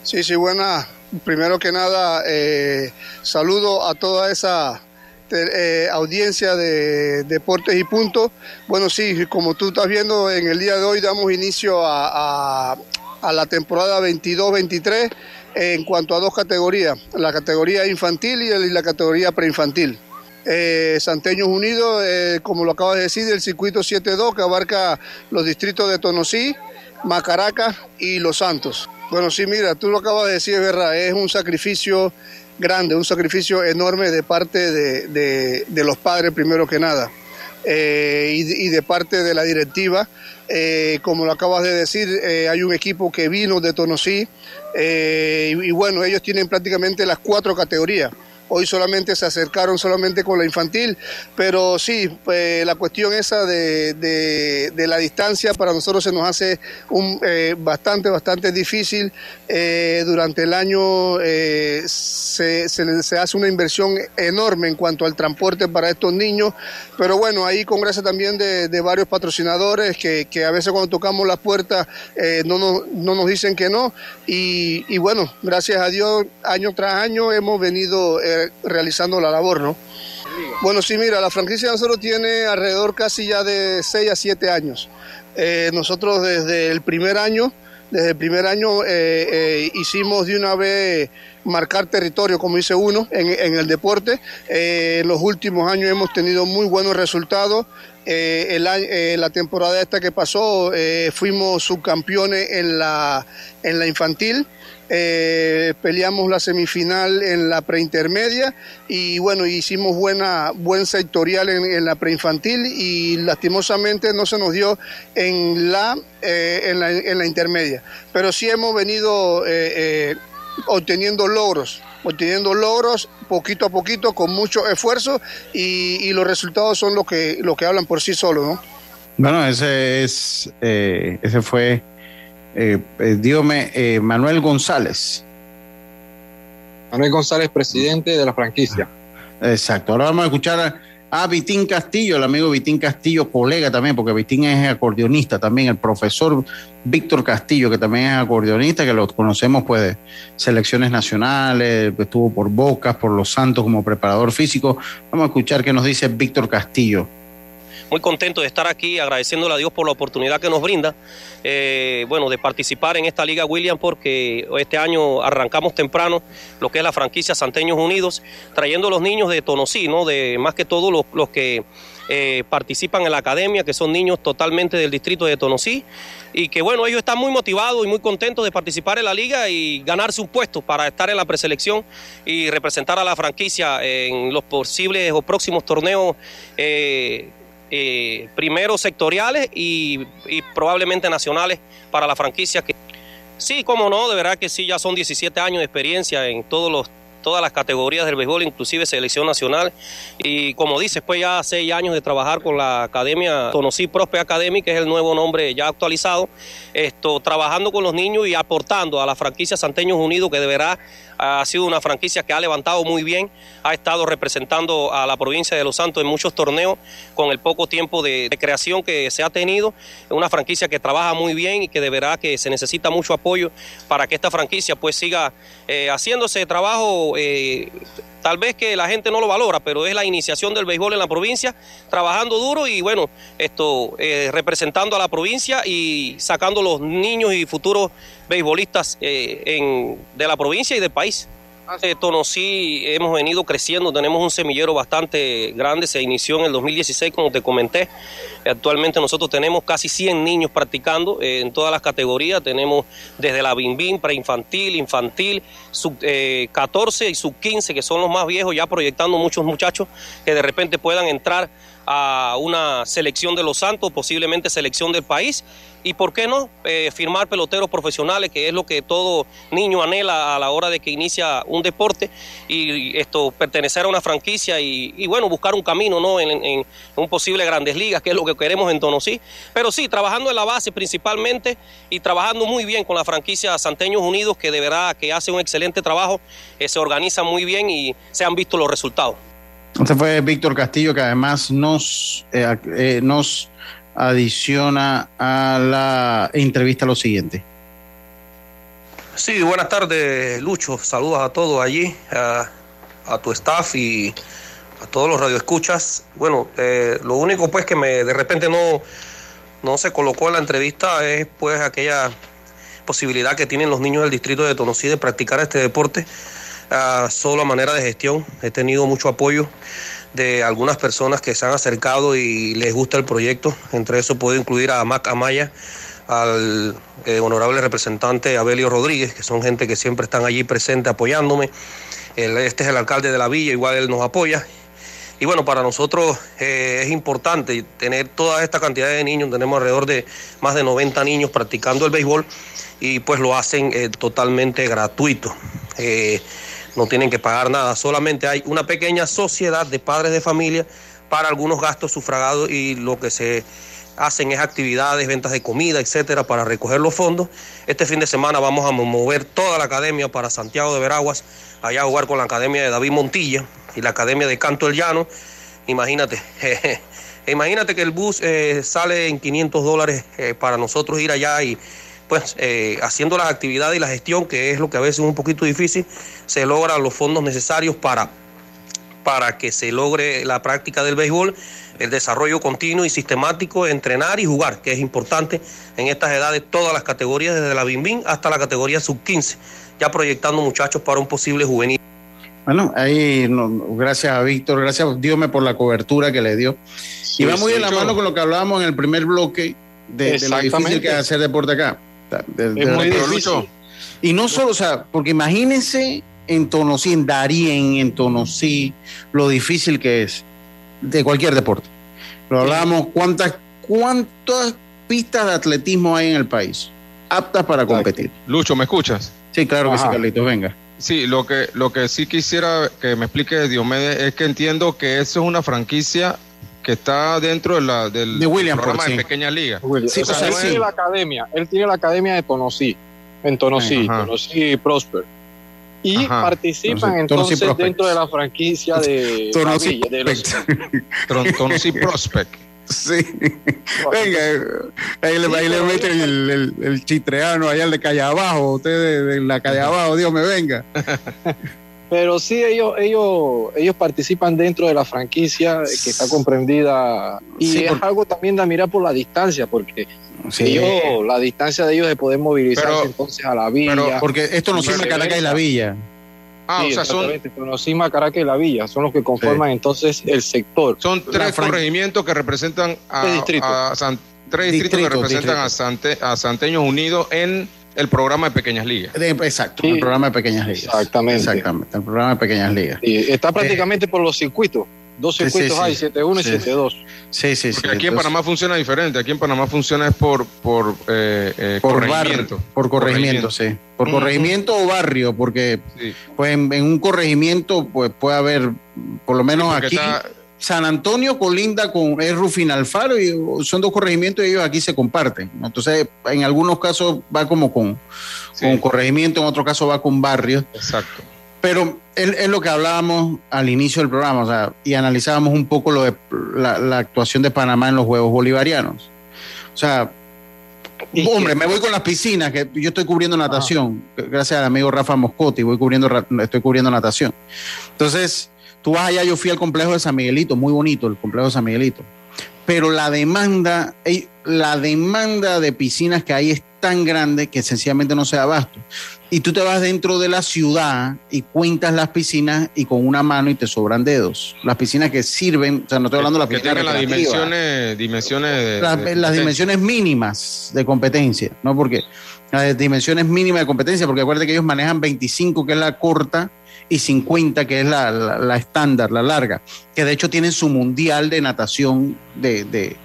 Sí, sí, buena. Primero que nada, eh, saludo a toda esa eh, audiencia de Deportes y Puntos. Bueno, sí, como tú estás viendo, en el día de hoy damos inicio a, a, la temporada 22-23 en cuanto a dos categorías, la categoría infantil y la categoría preinfantil. eh, Santeños Unidos, eh, como lo acabas de decir, el circuito 7-2 que abarca los distritos de Tonosí, Macaraca y Los Santos. Bueno, sí, mira, tú lo acabas de decir, es verdad, es un sacrificio grande, un sacrificio enorme de parte de, los padres, primero que nada, eh, y, de parte de la directiva. Eh, como lo acabas de decir, eh, hay un equipo que vino de Tonosí y bueno, ellos tienen prácticamente las cuatro categorías. Hoy solamente se acercaron solamente con la infantil, pero sí, pues, la cuestión esa de, la distancia para nosotros se nos hace un, eh, bastante, bastante difícil. Eh, durante el año eh, se, se, hace una inversión enorme en cuanto al transporte para estos niños, pero bueno, ahí con gracias también de, varios patrocinadores que, a veces cuando tocamos las puertas no, nos, no nos dicen que no, y, y bueno, gracias a Dios, año tras año hemos venido realizando la labor, ¿no? Bueno, sí, mira, la franquicia de nosotros tiene alrededor casi ya de 6 a 7 años. Eh, nosotros desde el primer año, desde el primer año eh, eh, hicimos de una vez marcar territorio, como dice uno, en, el deporte. en los últimos años hemos tenido muy buenos resultados. la temporada esta que pasó fuimos subcampeones en la, en la infantil. Eh, peleamos la semifinal en la preintermedia y bueno, hicimos buena, buen sectorial en, la preinfantil y lastimosamente no se nos dio en la, eh, en, la intermedia. Pero sí hemos venido eh, obteniendo logros, obteniendo logros poquito a poquito con mucho esfuerzo y, los resultados son lo que, lo que hablan por sí solos. ¿no? Bueno, ese, es, ese fue eh, eh, dígame, eh, Manuel González. Manuel González, presidente de la franquicia. Exacto. Ahora vamos a escuchar a, Vitín Castillo, el amigo Vitín Castillo, colega también, porque Vitín es acordeonista también, el profesor Víctor Castillo, que también es acordeonista, que lo conocemos pues de selecciones nacionales, estuvo por Bocas, por Los Santos como preparador físico. Vamos a escuchar qué nos dice Víctor Castillo muy contento de estar aquí, agradeciéndole a Dios por la oportunidad que nos brinda, eh, bueno, de participar en esta Liga William, porque este año arrancamos temprano lo que es la franquicia Santeños Unidos, trayendo a los niños de Tonosí, ¿no? De más que todo los, que eh, participan en la academia, que son niños totalmente del distrito de Tonosí, y que bueno, ellos están muy motivados y muy contentos de participar en la liga y ganarse un puesto para estar en la preselección y representar a la franquicia en los posibles o próximos torneos. Eh, eh, primero sectoriales y, probablemente nacionales para la franquicia. Que, sí, como no, de verdad que sí, ya son 17 años de experiencia en todos los todas las categorías del béisbol, inclusive selección nacional. Y como dices, pues ya seis años de trabajar con la academia Tonosí Prospe Academy, que es el nuevo nombre ya actualizado, esto, trabajando con los niños y aportando a la franquicia Santeños Unidos, que deberá ha sido una franquicia que ha levantado muy bien, ha estado representando a la provincia de Los Santos en muchos torneos con el poco tiempo de, creación que se ha tenido. Una franquicia que trabaja muy bien y que deberá que se necesita mucho apoyo para que esta franquicia pues siga eh, haciéndose trabajo. Eh, tal vez que la gente no lo valora, pero es la iniciación del béisbol en la provincia, trabajando duro y bueno, esto eh, representando a la provincia y sacando los niños y futuros beisbolistas de la provincia y del país. De Tonosí hemos venido creciendo, tenemos un semillero bastante grande, se inició en el 2016 como te comenté. Actualmente nosotros tenemos casi 100 niños practicando eh, en todas las categorías, tenemos desde la bimbín, preinfantil, infantil, sub 14 eh, y sub 15 que son los más viejos, ya proyectando muchos muchachos que de repente puedan entrar a una selección de los Santos, posiblemente selección del país, y por qué no eh, firmar peloteros profesionales, que es lo que todo niño anhela a la hora de que inicia un deporte, y esto pertenecer a una franquicia y, bueno, buscar un camino ¿no? En, un posible grandes ligas, que es lo que queremos en Tonosí. Pero sí, trabajando en la base principalmente y trabajando muy bien con la franquicia Santeños Unidos, que de verdad que hace un excelente trabajo, eh, se organiza muy bien y se han visto los resultados. Este fue Víctor Castillo, que además nos, eh, eh, nos adiciona a la entrevista lo siguiente. Sí, buenas tardes, Lucho. Saludos a todos allí, a, tu staff y a todos los radioescuchas. Bueno, eh, lo único pues que me de repente no, no se colocó en la entrevista es pues aquella posibilidad que tienen los niños del distrito de Tonosí de practicar este deporte solo a manera de gestión. He tenido mucho apoyo de algunas personas que se han acercado y les gusta el proyecto. Entre eso puedo incluir a Mac Amaya, al eh, honorable representante Abelio Rodríguez, que son gente que siempre están allí presentes apoyándome. este es el alcalde de la villa, igual él nos apoya. Y bueno, para nosotros eh, es importante tener toda esta cantidad de niños, tenemos alrededor de más de 90 niños practicando el béisbol y pues lo hacen eh, totalmente gratuito. No tienen que pagar nada, solamente hay una pequeña sociedad de padres de familia para algunos gastos sufragados y lo que se hacen es actividades, ventas de comida, etcétera, para recoger los fondos. Este fin de semana vamos a mover toda la academia para Santiago de Veraguas, allá a jugar con la academia de David Montilla y la academia de Canto El Llano. Imagínate, imagínate que el bus eh, sale en 500 dólares eh, para nosotros ir allá y pues eh, haciendo las actividades y la gestión, que es lo que a veces es un poquito difícil, se logran los fondos necesarios para, para que se logre la práctica del béisbol el desarrollo continuo y sistemático, entrenar y jugar, que es importante en estas edades, todas las categorías, desde la BIM hasta la categoría sub-15, ya proyectando muchachos para un posible juvenil. Bueno, ahí gracias a Víctor, gracias Dios por la cobertura que le dio. y va muy en la mano con lo que hablábamos en el primer bloque de, lo difícil que es hacer deporte acá. Es muy difícil. Y no solo, o sea, porque imagínense en Tonosí, en Darien, en Tonosí, lo difícil que es de cualquier deporte. Lo hablábamos, ¿cuántas, ¿cuántas pistas de atletismo hay en el país aptas para competir? Lucho, ¿me escuchas? Sí, claro que sí, Carlitos, venga. Sí, lo que, lo que sí quisiera que me explique Diomedes es que entiendo que eso es una franquicia que está dentro de la, del programa de Pequeña Liga. Sí, o sea, él tiene la academia, él tiene la academia de Tonosí, en Tonosí, Tonosí Prosper y participan entonces dentro de la franquicia de, Tonosí, de los... Tonosí Prospect. Sí. Venga, ahí le, ahí le meten el, el, el, chitreano allá de calle abajo, usted de, la calle abajo, Dios me venga. Pero sí, ellos, ellos, ellos participan dentro de la franquicia que está comprendida y es algo también de mirar por la distancia, porque ellos, la distancia de ellos de poder movilizarse entonces a la villa. porque esto no sirve Caracas y la villa. Ah, o sea, son. Conocima, Caracas y la Villa son los que conforman entonces el sector. Son tres corregimientos que representan a, tres distritos, que representan a, a Santeños Unidos en el programa de Pequeñas Ligas. exacto, el programa de Pequeñas Ligas. Exactamente. Exactamente, el programa de Pequeñas Ligas. está prácticamente por los circuitos. Dos circuitos hay, 7-1 y 7-2. Sí, sí, sí. Porque aquí en Panamá funciona diferente. Aquí en Panamá funciona es por, por, eh, eh, por corregimiento. por corregimiento, sí. Por corregimiento o barrio, porque pues en, un corregimiento pues puede haber, por lo menos aquí, San Antonio colinda con es Rufín Alfaro y son dos corregimientos y ellos aquí se comparten. Entonces, en algunos casos va como con, con corregimiento, en otro caso va con barrio. Exacto. Pero es, lo que hablábamos al inicio del programa, o sea, y analizábamos un poco lo de la, actuación de Panamá en los Juegos Bolivarianos. O sea, hombre, me voy con las piscinas, que yo estoy cubriendo natación, gracias al amigo Rafa Moscotti, voy cubriendo, estoy cubriendo natación. Entonces, tú vas allá, yo fui al complejo de San Miguelito, muy bonito el complejo de San Miguelito, pero la demanda, la demanda de piscinas que hay es tan grande que sencillamente no se da abasto y tú te vas dentro de la ciudad y cuentas las piscinas y con una mano y te sobran dedos. Las piscinas que sirven, o sea, no estoy hablando de las piscinas. Que las dimensiones, dimensiones las, dimensiones mínimas de competencia, ¿no? Porque las dimensiones mínimas de competencia, porque acuérdate que ellos manejan 25, que es la corta, y 50, que es la, estándar, la larga, que de hecho tienen su mundial de natación de, de,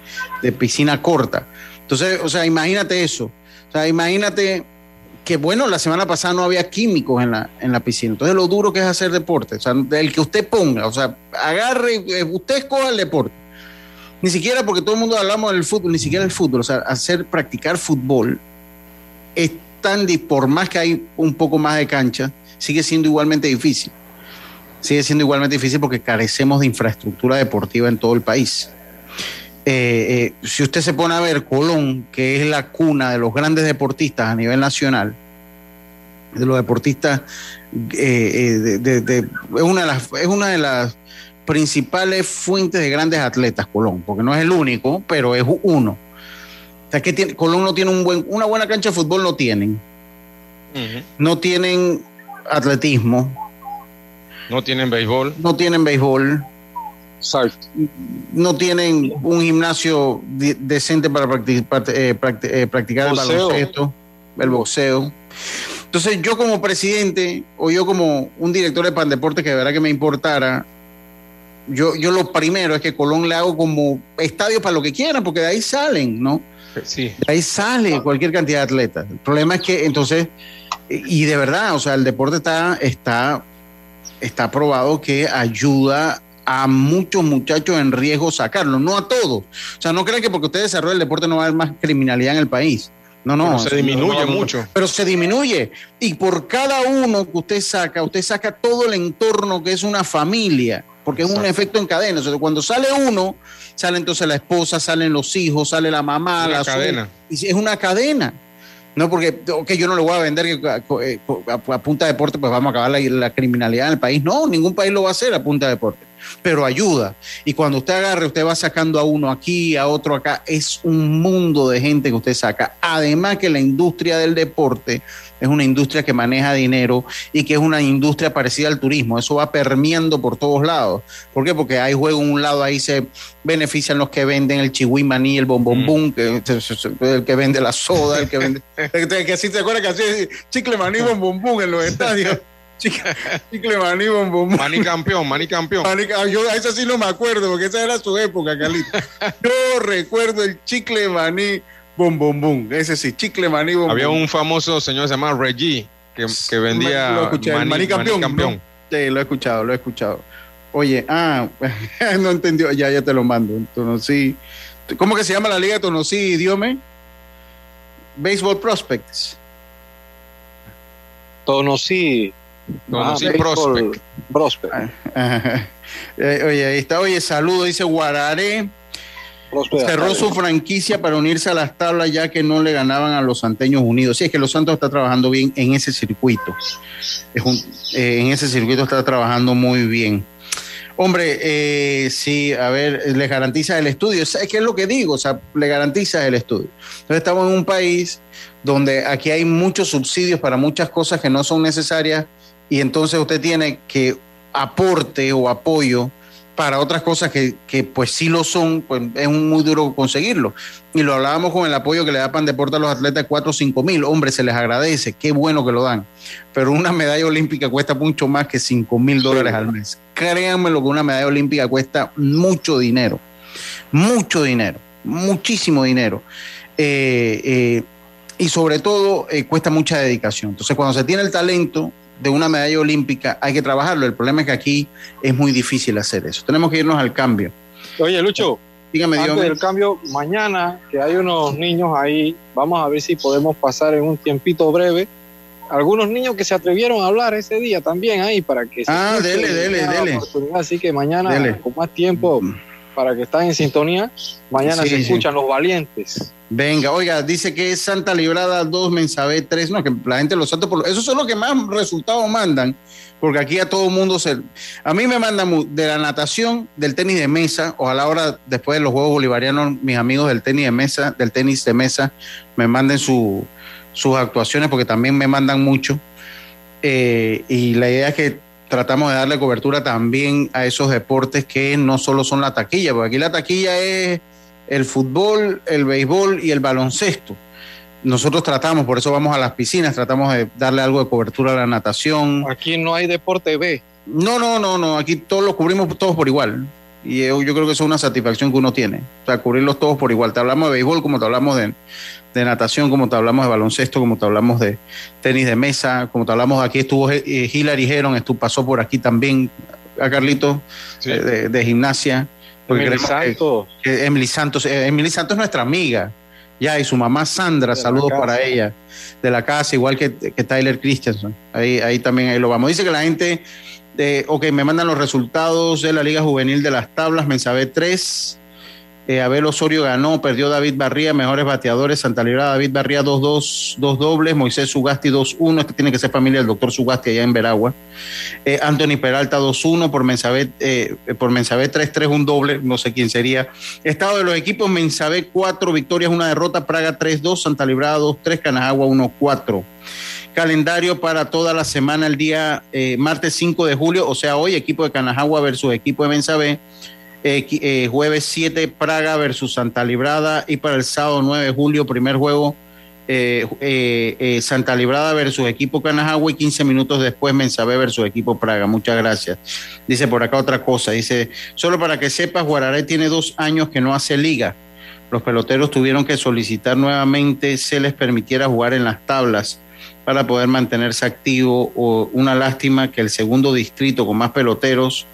de piscina corta. Entonces, o sea, imagínate eso. O sea, imagínate que bueno, la semana pasada no había químicos en la, en la piscina. Entonces lo duro que es hacer deporte, o sea, el que usted ponga, o sea, agarre, eh, usted escoja el deporte. Ni siquiera porque todo el mundo hablamos del fútbol, ni siquiera el fútbol, o sea, hacer, practicar fútbol es tan, por más que hay un poco más de cancha, sigue siendo igualmente difícil. Sigue siendo igualmente difícil porque carecemos de infraestructura deportiva en todo el país. Eh, eh, si usted se pone a ver Colón, que es la cuna de los grandes deportistas a nivel nacional, de los deportistas, eh, es, una de las, es una de las principales fuentes de grandes atletas, Colón, porque no es el único, pero es uno. O sea, que tiene, Colón no tiene un buen, una buena cancha de fútbol, no tienen. No tienen atletismo. No tienen béisbol. No tienen béisbol no tienen un gimnasio decente para eh, eh, practicar el baloncesto, el boxeo. Entonces yo como presidente o yo como un director de Pandeporte que de verdad que me importara, yo, yo lo primero es que Colón le hago como estadio para lo que quieran, porque de ahí salen, ¿no? Sí. De ahí sale cualquier cantidad de atletas. El problema es que entonces, y de verdad, o sea, el deporte está, está, está probado que ayuda a muchos muchachos en riesgo sacarlo, no a todos. O sea, no crean que porque usted desarrolla el deporte no va a haber más criminalidad en el país. No, no. se disminuye mucho. Pero se disminuye. Y por cada uno que usted saca, usted saca todo el entorno que es una familia, porque es un efecto en cadena. O sea, cuando sale uno, sale entonces la esposa, salen los hijos, sale la mamá, una la cadena. Y es una cadena. No, porque yo no le voy a vender eh, a, punta de deporte, pues vamos a acabar la, la, criminalidad en el país. No, ningún país lo va a hacer a punta de deporte pero ayuda. Y cuando usted agarre, usted va sacando a uno aquí, a otro acá, es un mundo de gente que usted saca. Además que la industria del deporte es una industria que maneja dinero y que es una industria parecida al turismo. Eso va permeando por todos lados. ¿Por qué? Porque hay juego en un lado, ahí se benefician los que venden el chihui maní, el bombombum, mm. que, el que vende la soda, el que vende... que así te acuerdas que así chicle maní, bombombum en los estadios. Chicle maní, bom, Maní campeón, maní campeón. Yo a esa sí no me acuerdo, porque esa era su época, Carlito. Yo recuerdo el chicle maní, bom, bom, bom. Ese sí, chicle maní, bom, Había un famoso señor llamado Reggie que, que vendía maní, campeón. Sí, lo he escuchado, lo he escuchado. Oye, ah, no entendió, ya, ya te lo mando. Tonosí. ¿Cómo que se llama la liga de Tonosí, idiome? Baseball Prospects. Tonosí. No, sí, Prospect. Prospect. Eh, oye, ahí está. Oye, saludo, dice Guararé. Cerró su franquicia para unirse a las tablas ya que no le ganaban a los Santeños Unidos. Sí, es que los Santos está trabajando bien en ese circuito. Es un, eh, en ese circuito está trabajando muy bien. Hombre, eh, sí, a ver, le garantiza el estudio. ¿Sabes qué es lo que digo? O sea, le garantiza el estudio. Entonces estamos en un país donde aquí hay muchos subsidios para muchas cosas que no son necesarias y entonces usted tiene que aporte o apoyo para otras cosas que, pues sí lo son, pues es muy duro conseguirlo. Y lo hablábamos con el apoyo que le da Pan Deporte a los atletas 4 o 5 mil. Hombre, se les agradece, qué bueno que lo dan. Pero una medalla olímpica cuesta mucho más que 5 mil dólares al mes. Créanme lo que una medalla olímpica cuesta mucho dinero. Mucho dinero. Muchísimo dinero. Eh, eh, y sobre todo eh, cuesta mucha dedicación. Entonces, cuando se tiene el talento, de una medalla olímpica hay que trabajarlo. El problema es que aquí es muy difícil hacer eso. Tenemos que irnos al cambio. Oye, Lucho, dígame, antes del cambio, mañana que hay unos niños ahí, vamos a ver si podemos pasar en un tiempito breve. Algunos niños que se atrevieron a hablar ese día también ahí para que Ah, dele, dele, dele. Así que mañana, con más tiempo, mm para que estén en sintonía. Mañana se escuchan los valientes. Venga, oiga, dice que es Santa Librada 2, Mensabé 3, no, que la gente los salta por... Esos son los que más resultados mandan, porque aquí a todo el mundo se... A mí me mandan de la natación, del tenis de mesa, ojalá ahora, después de los Juegos Bolivarianos, mis amigos del tenis de mesa, del tenis de mesa, me manden sus actuaciones, porque también me mandan mucho. Eh, y la idea es que tratamos de darle cobertura también a esos deportes que no solo son la taquilla, porque aquí la taquilla es el fútbol, el béisbol y el baloncesto. Nosotros tratamos, por eso vamos a las piscinas, tratamos de darle algo de cobertura a la natación. Aquí no hay deporte B. No, no, no, no, aquí todos lo cubrimos todos por igual. Y yo, creo que eso es una satisfacción que uno tiene. O sea, cubrirlos todos por igual. Te hablamos de béisbol como te hablamos de, de natación, como te hablamos de baloncesto, como te hablamos de tenis de mesa, como te hablamos aquí estuvo eh, Hilary Heron, estuvo, pasó por aquí también a Carlito eh, de, gimnasia. Emily Santos. Emily Santos. Eh, Emily Santos es nuestra amiga. Ya, y su mamá Sandra, saludos para ella, de la casa, igual que, que Tyler Christensen. Ahí, ahí también ahí lo vamos. Dice que la gente de, ok, me mandan los resultados de la Liga Juvenil de las tablas, Mensabé 3. Eh, Abel Osorio ganó, perdió David Barría, mejores bateadores, Santa Librada, David Barría 2-2, dos dobles, Moisés Sugasti 2-1, este tiene que ser familia del doctor Sugasti allá en Veragua. Eh, Anthony Peralta 2-1, por Mensabé, eh, por Mensabé 3-3, un doble, no sé quién sería. Estado de los equipos, Mensabé 4 victorias, una derrota, Praga 3-2, Santa Librada 2-3, Canajagua 1-4 calendario para toda la semana, el día eh, martes 5 de julio, o sea, hoy equipo de Canajagua versus equipo de Bensabé. eh, jueves 7 Praga versus Santa Librada y para el sábado 9 de julio primer juego eh, Santa Librada versus equipo Canajagua y 15 minutos después Mensabé versus equipo Praga. Muchas gracias. Dice por acá otra cosa, dice, solo para que sepas, Guararé tiene dos años que no hace liga. Los peloteros tuvieron que solicitar nuevamente se les permitiera jugar en las tablas para poder mantenerse activo. O una lástima que el segundo distrito con más peloteros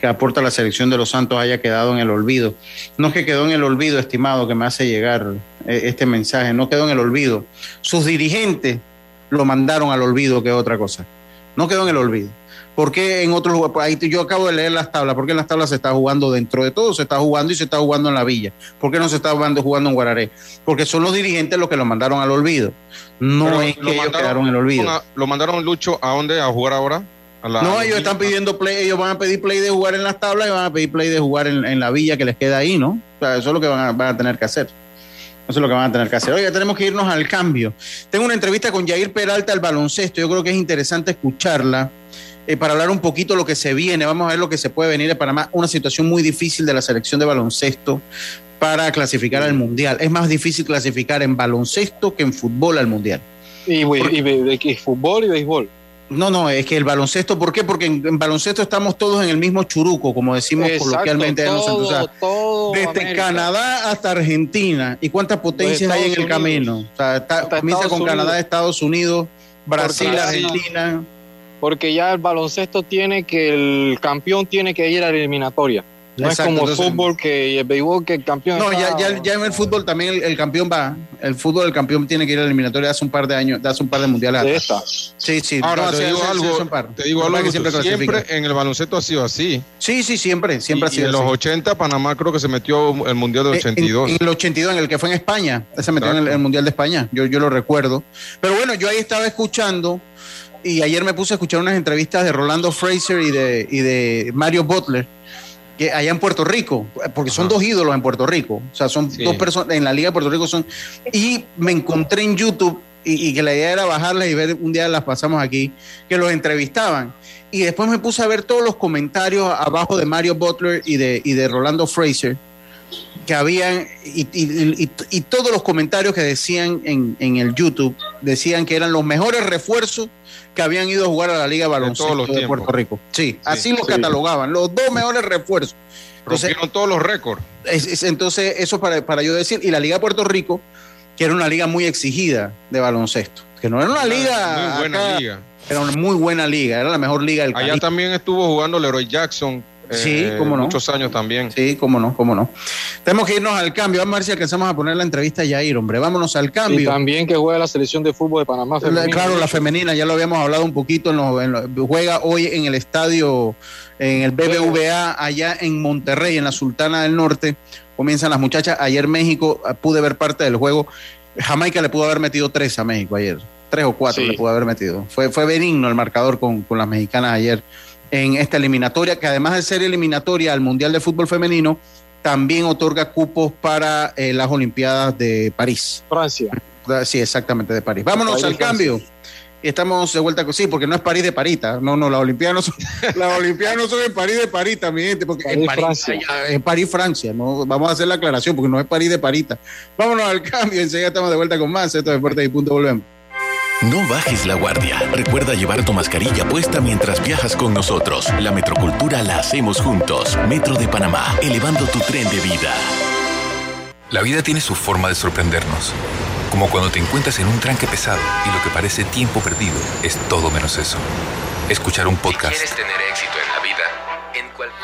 que aporta la selección de los Santos haya quedado en el olvido. No es que quedó en el olvido, estimado, que me hace llegar eh, este mensaje, no quedó en el olvido. Sus dirigentes lo mandaron al olvido, que es otra cosa. No quedó en el olvido. ¿Por qué en otros lugares? Ahí yo acabo de leer las tablas. ¿Por qué en las tablas se está jugando dentro de todo? Se está jugando y se está jugando en la villa. ¿Por qué no se está jugando, jugando en Guararé? Porque son los dirigentes los que lo mandaron al olvido. No es que ellos quedaron en el olvido. ¿Lo mandaron Lucho a dónde? ¿A jugar ahora? no, ellos están pidiendo play, ellos van a pedir play de jugar en las tablas y van a pedir play de jugar en, la villa que les queda ahí, ¿no? O sea, eso es lo que van a, van a tener que hacer. Eso es lo que van a tener que hacer. Oye, tenemos que irnos al cambio. Tengo una entrevista con Jair Peralta al baloncesto. Yo creo que es interesante escucharla eh, para hablar un poquito de lo que se viene. Vamos a ver lo que se puede venir de Panamá. Una situación muy difícil de la selección de baloncesto para clasificar al Mundial. Es más difícil clasificar en baloncesto que en fútbol al Mundial. ¿Y, de, fútbol y béisbol? No, no, es que el baloncesto, ¿por qué? Porque en, baloncesto estamos todos en el mismo churuco, como decimos coloquialmente. nosotros. desde Canadá hasta Argentina. ¿Y cuántas potencias hay en el camino? O sea, comienza con Canadá, Estados Unidos, Brasil, Argentina porque ya el baloncesto tiene que el campeón tiene que ir a la eliminatoria. No es como el fútbol que el béisbol que el campeón. No, ya, ya, ya, en el fútbol también el, campeón va. El fútbol, el campeón tiene que ir a la eliminatoria hace un par de años, hace un par de mundiales. De esta. Sí, sí. Ahora te, digo algo, te digo algo. siempre, en el baloncesto ha sido así. Sí, sí, siempre, siempre ha sido. en los 80 Panamá creo que se metió el mundial del 82. En, el 82, en el que fue en España, se metió en el, mundial de España. Yo, yo lo recuerdo. Pero bueno, yo ahí estaba escuchando y ayer me puse a escuchar unas entrevistas de Rolando Fraser y de, y de Mario Butler, que allá en Puerto Rico, porque son dos ídolos en Puerto Rico, o sea, son dos personas, en la Liga de Puerto Rico son, y me encontré en YouTube, y, que la idea era bajarlas y ver, un día las pasamos aquí, que los entrevistaban. Y después me puse a ver todos los comentarios abajo de Mario Butler y de, y de Rolando Fraser que habían, y, y, todos los comentarios que decían en, en, el YouTube, decían que eran los mejores refuerzos que habían ido a jugar a la Liga de Baloncesto de, Puerto Rico. Sí, así los catalogaban, los dos mejores refuerzos. Entonces, todos los récords. entonces, eso para, para yo decir, y la Liga de Puerto Rico, que era una liga muy exigida de baloncesto, que no era una liga... Muy buena liga. Era una muy buena liga, era la mejor liga del Allá también estuvo jugando Leroy Jackson, Sí, eh, cómo no. Muchos años también. Sí, cómo no, cómo no. Tenemos que irnos al cambio. Vamos a ver si alcanzamos a poner la entrevista a Yair, hombre. Vámonos al cambio. Y también que juega la selección de fútbol de Panamá. Claro, la femenina, ya lo habíamos hablado un poquito. En juega hoy en el estadio, en el BBVA, allá en Monterrey, en la Sultana del Norte. Comienzan las muchachas. Ayer México, ah, pude ver parte del juego. Jamaica le pudo haber metido tres a México ayer. Tres o cuatro le pudo haber metido. Fue, fue benigno el marcador con, con las mexicanas ayer en esta eliminatoria, que además de ser eliminatoria al Mundial de Fútbol Femenino, también otorga cupos para eh, las Olimpiadas de París. Francia. Sí, exactamente, de París. Vámonos al cambio. Estamos de vuelta con sí, porque no es París de Parita. No, no, las Olimpiadas no son, las Olimpiadas no son en París de Parita, mi gente, porque París, París, Francia. es París, Francia. ¿no? Vamos a hacer la aclaración, porque no es París de Parita. Vámonos al cambio, enseguida estamos de vuelta con más. Esto es Deportes y Punto, volvemos. No bajes la guardia. Recuerda llevar tu mascarilla puesta mientras viajas con nosotros. La metrocultura la hacemos juntos. Metro de Panamá, elevando tu tren de vida. La vida tiene su forma de sorprendernos. Como cuando te encuentras en un tranque pesado y lo que parece tiempo perdido es todo menos eso. Escuchar un podcast. quieres tener éxito en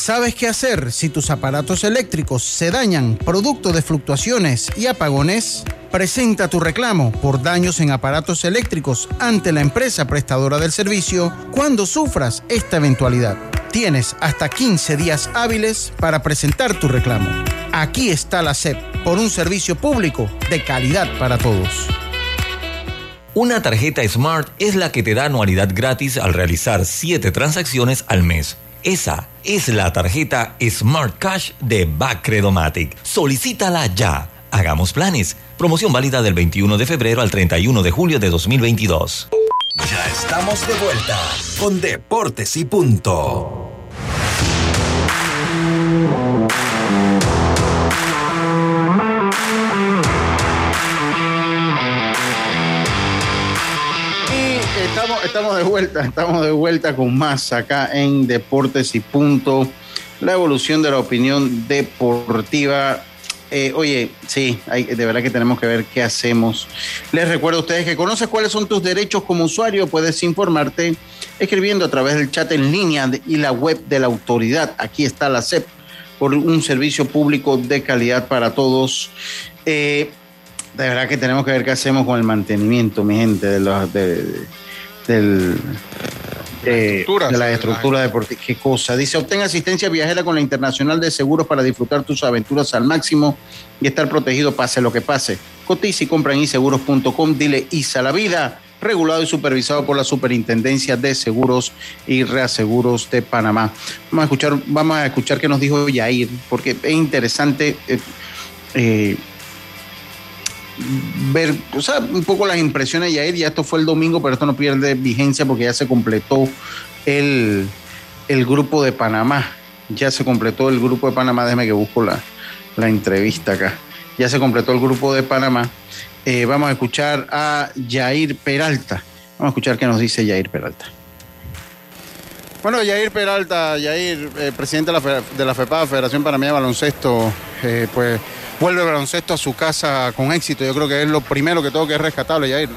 ¿Sabes qué hacer si tus aparatos eléctricos se dañan producto de fluctuaciones y apagones? Presenta tu reclamo por daños en aparatos eléctricos ante la empresa prestadora del servicio cuando sufras esta eventualidad. Tienes hasta 15 días hábiles para presentar tu reclamo. Aquí está la SEP por un servicio público de calidad para todos. Una tarjeta Smart es la que te da anualidad gratis al realizar 7 transacciones al mes. Esa es la tarjeta Smart Cash de Bacredomatic. Solicítala ya. Hagamos planes. Promoción válida del 21 de febrero al 31 de julio de 2022. Ya estamos de vuelta con Deportes y Punto. Estamos, de vuelta, estamos de vuelta con más acá en Deportes y Punto. La evolución de la opinión deportiva. Eh, oye, sí, de verdad que tenemos que ver qué hacemos. Les recuerdo a ustedes que conoces cuáles son tus derechos como usuario. Puedes informarte escribiendo a través del chat en línea y la web de la autoridad. Aquí está la CEP por un servicio público de calidad para todos. Eh, de verdad que tenemos que ver qué hacemos con el mantenimiento, mi gente, de los de, del, de, de la estructura deportiva. ¿Qué cosa? Dice, obtén asistencia viajera con la Internacional de Seguros para disfrutar tus aventuras al máximo y estar protegido pase lo que pase. Cotiza y compra en iseguros.com. Dile ISA la vida. Regulado y supervisado por la Superintendencia de Seguros y Reaseguros de Panamá. Vamos a escuchar, vamos a escuchar qué nos dijo Yair, porque es interesante eh, eh, ver, un poco las impresiones de Yair. Ya esto fue el domingo, pero esto no pierde vigencia porque ya se completó el, el grupo de Panamá. Ya se completó el grupo de Panamá. Déjeme que busco la, la entrevista acá. Ya se completó el grupo de Panamá. Eh, vamos a escuchar a Yair Peralta. Vamos a escuchar qué nos dice Yair Peralta. Bueno, Yair Peralta, Yair, eh, presidente de la, FEPA, Federación Panameña de Baloncesto, eh, pues vuelve el baloncesto a su casa con éxito. Yo creo que es lo primero que tengo que es rescatable, Yair.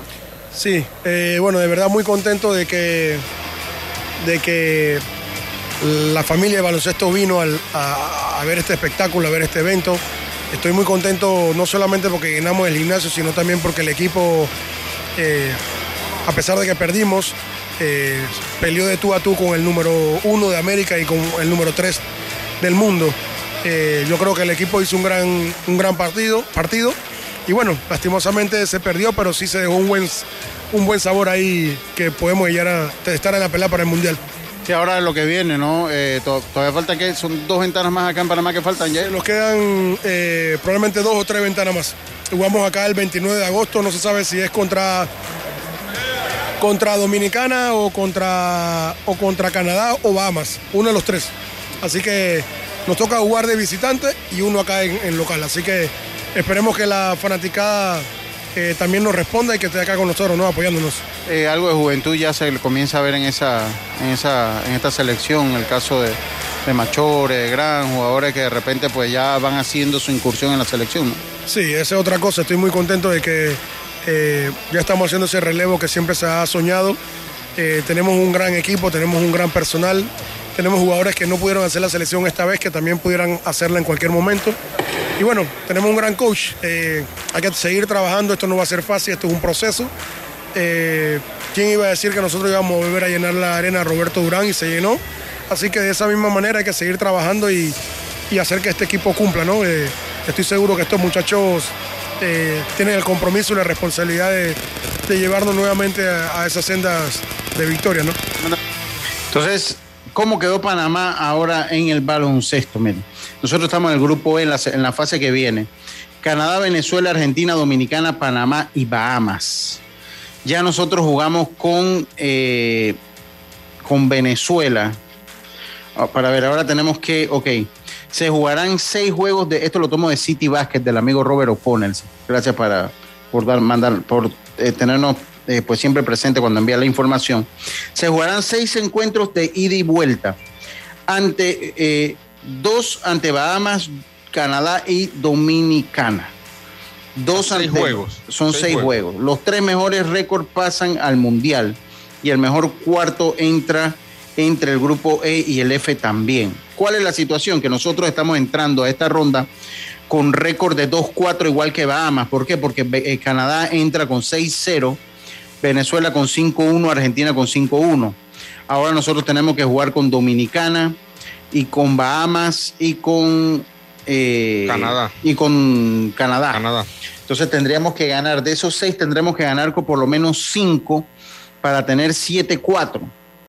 Sí, eh, bueno, de verdad muy contento de que, de que la familia de baloncesto vino a, ver este espectáculo, a ver este evento. Estoy muy contento no solamente porque llenamos el gimnasio, sino también porque el equipo, a pesar de que perdimos, eh, peleó de tú a tú con el número uno de América y con el número tres del mundo. Eh, yo creo que el equipo hizo un gran, un gran partido, partido y bueno, lastimosamente se perdió, pero sí se dejó un buen, un buen sabor ahí que podemos llegar a estar en la pelea para el Mundial. Sí, ahora lo que viene, ¿no? Eh, to- todavía falta que son dos ventanas más acá en Panamá que faltan, Yair. Nos quedan eh, probablemente dos o tres ventanas más. Jugamos acá el 29 de agosto, no se sabe si es contra, contra Dominicana o contra, o contra Canadá o Bahamas, uno de los tres. Así que nos toca jugar de visitante y uno acá en, en local. Así que esperemos que la fanaticada eh, también nos responda y que esté acá con nosotros, ¿no? apoyándonos. Eh, algo de juventud ya se comienza a ver en esa, en esa, en esta selección, el caso de, de Machore, de Gran, jugadores que de repente pues ya van haciendo su incursión en la selección, ¿no? Sí, esa es otra cosa. Estoy muy contento de que eh, ya estamos haciendo ese relevo que siempre se ha soñado. Eh, tenemos un gran equipo, tenemos un gran personal, tenemos jugadores que no pudieron hacer la selección esta vez, que también pudieran hacerla en cualquier momento. Y bueno, tenemos un gran coach. Eh, hay que seguir trabajando, esto no va a ser fácil, esto es un proceso. ¿Quién iba a decir que nosotros íbamos a volver a llenar la arena Roberto Durán y se llenó? Así que de esa misma manera hay que seguir trabajando y, y hacer que este equipo cumpla, ¿no? Estoy seguro que estos muchachos eh, tienen el compromiso y la responsabilidad de, llevarnos nuevamente a, esas sendas de victoria, ¿no? Entonces, ¿cómo quedó Panamá ahora en el baloncesto? Nosotros estamos en el grupo E en la, en la fase que viene. Canadá, Venezuela, Argentina, Dominicana, Panamá y Bahamas. Ya nosotros jugamos con, eh, con Venezuela. Ah, Para ver, ahora tenemos que, ok, se jugarán seis juegos de, esto lo tomo de City Basket del amigo Robert O'Connell. Gracias para, por dar, mandar, por eh, tenernos eh, pues siempre presente cuando envía la información. Se jugarán seis encuentros de ida y vuelta ante eh, dos ante Bahamas, Canadá y Dominicana. Dos Seis ante- juegos. Son Seis seis, juegos. juegos. Los tres mejores récords pasan al mundial y el mejor cuarto entra entre el grupo E y el F también. ¿Cuál es la situación? Que nosotros estamos entrando a esta ronda con récord de 2-4 igual que Bahamas. ¿Por qué? Porque eh, Canadá entra con 6-0, Venezuela con 5-1, Argentina con 5-1. Ahora nosotros tenemos que jugar con Dominicana y con Bahamas y con eh, Canadá. y con Canadá. Canadá. Entonces tendríamos que ganar, de esos seis tendremos que ganar con por lo menos cinco para tener 7-4.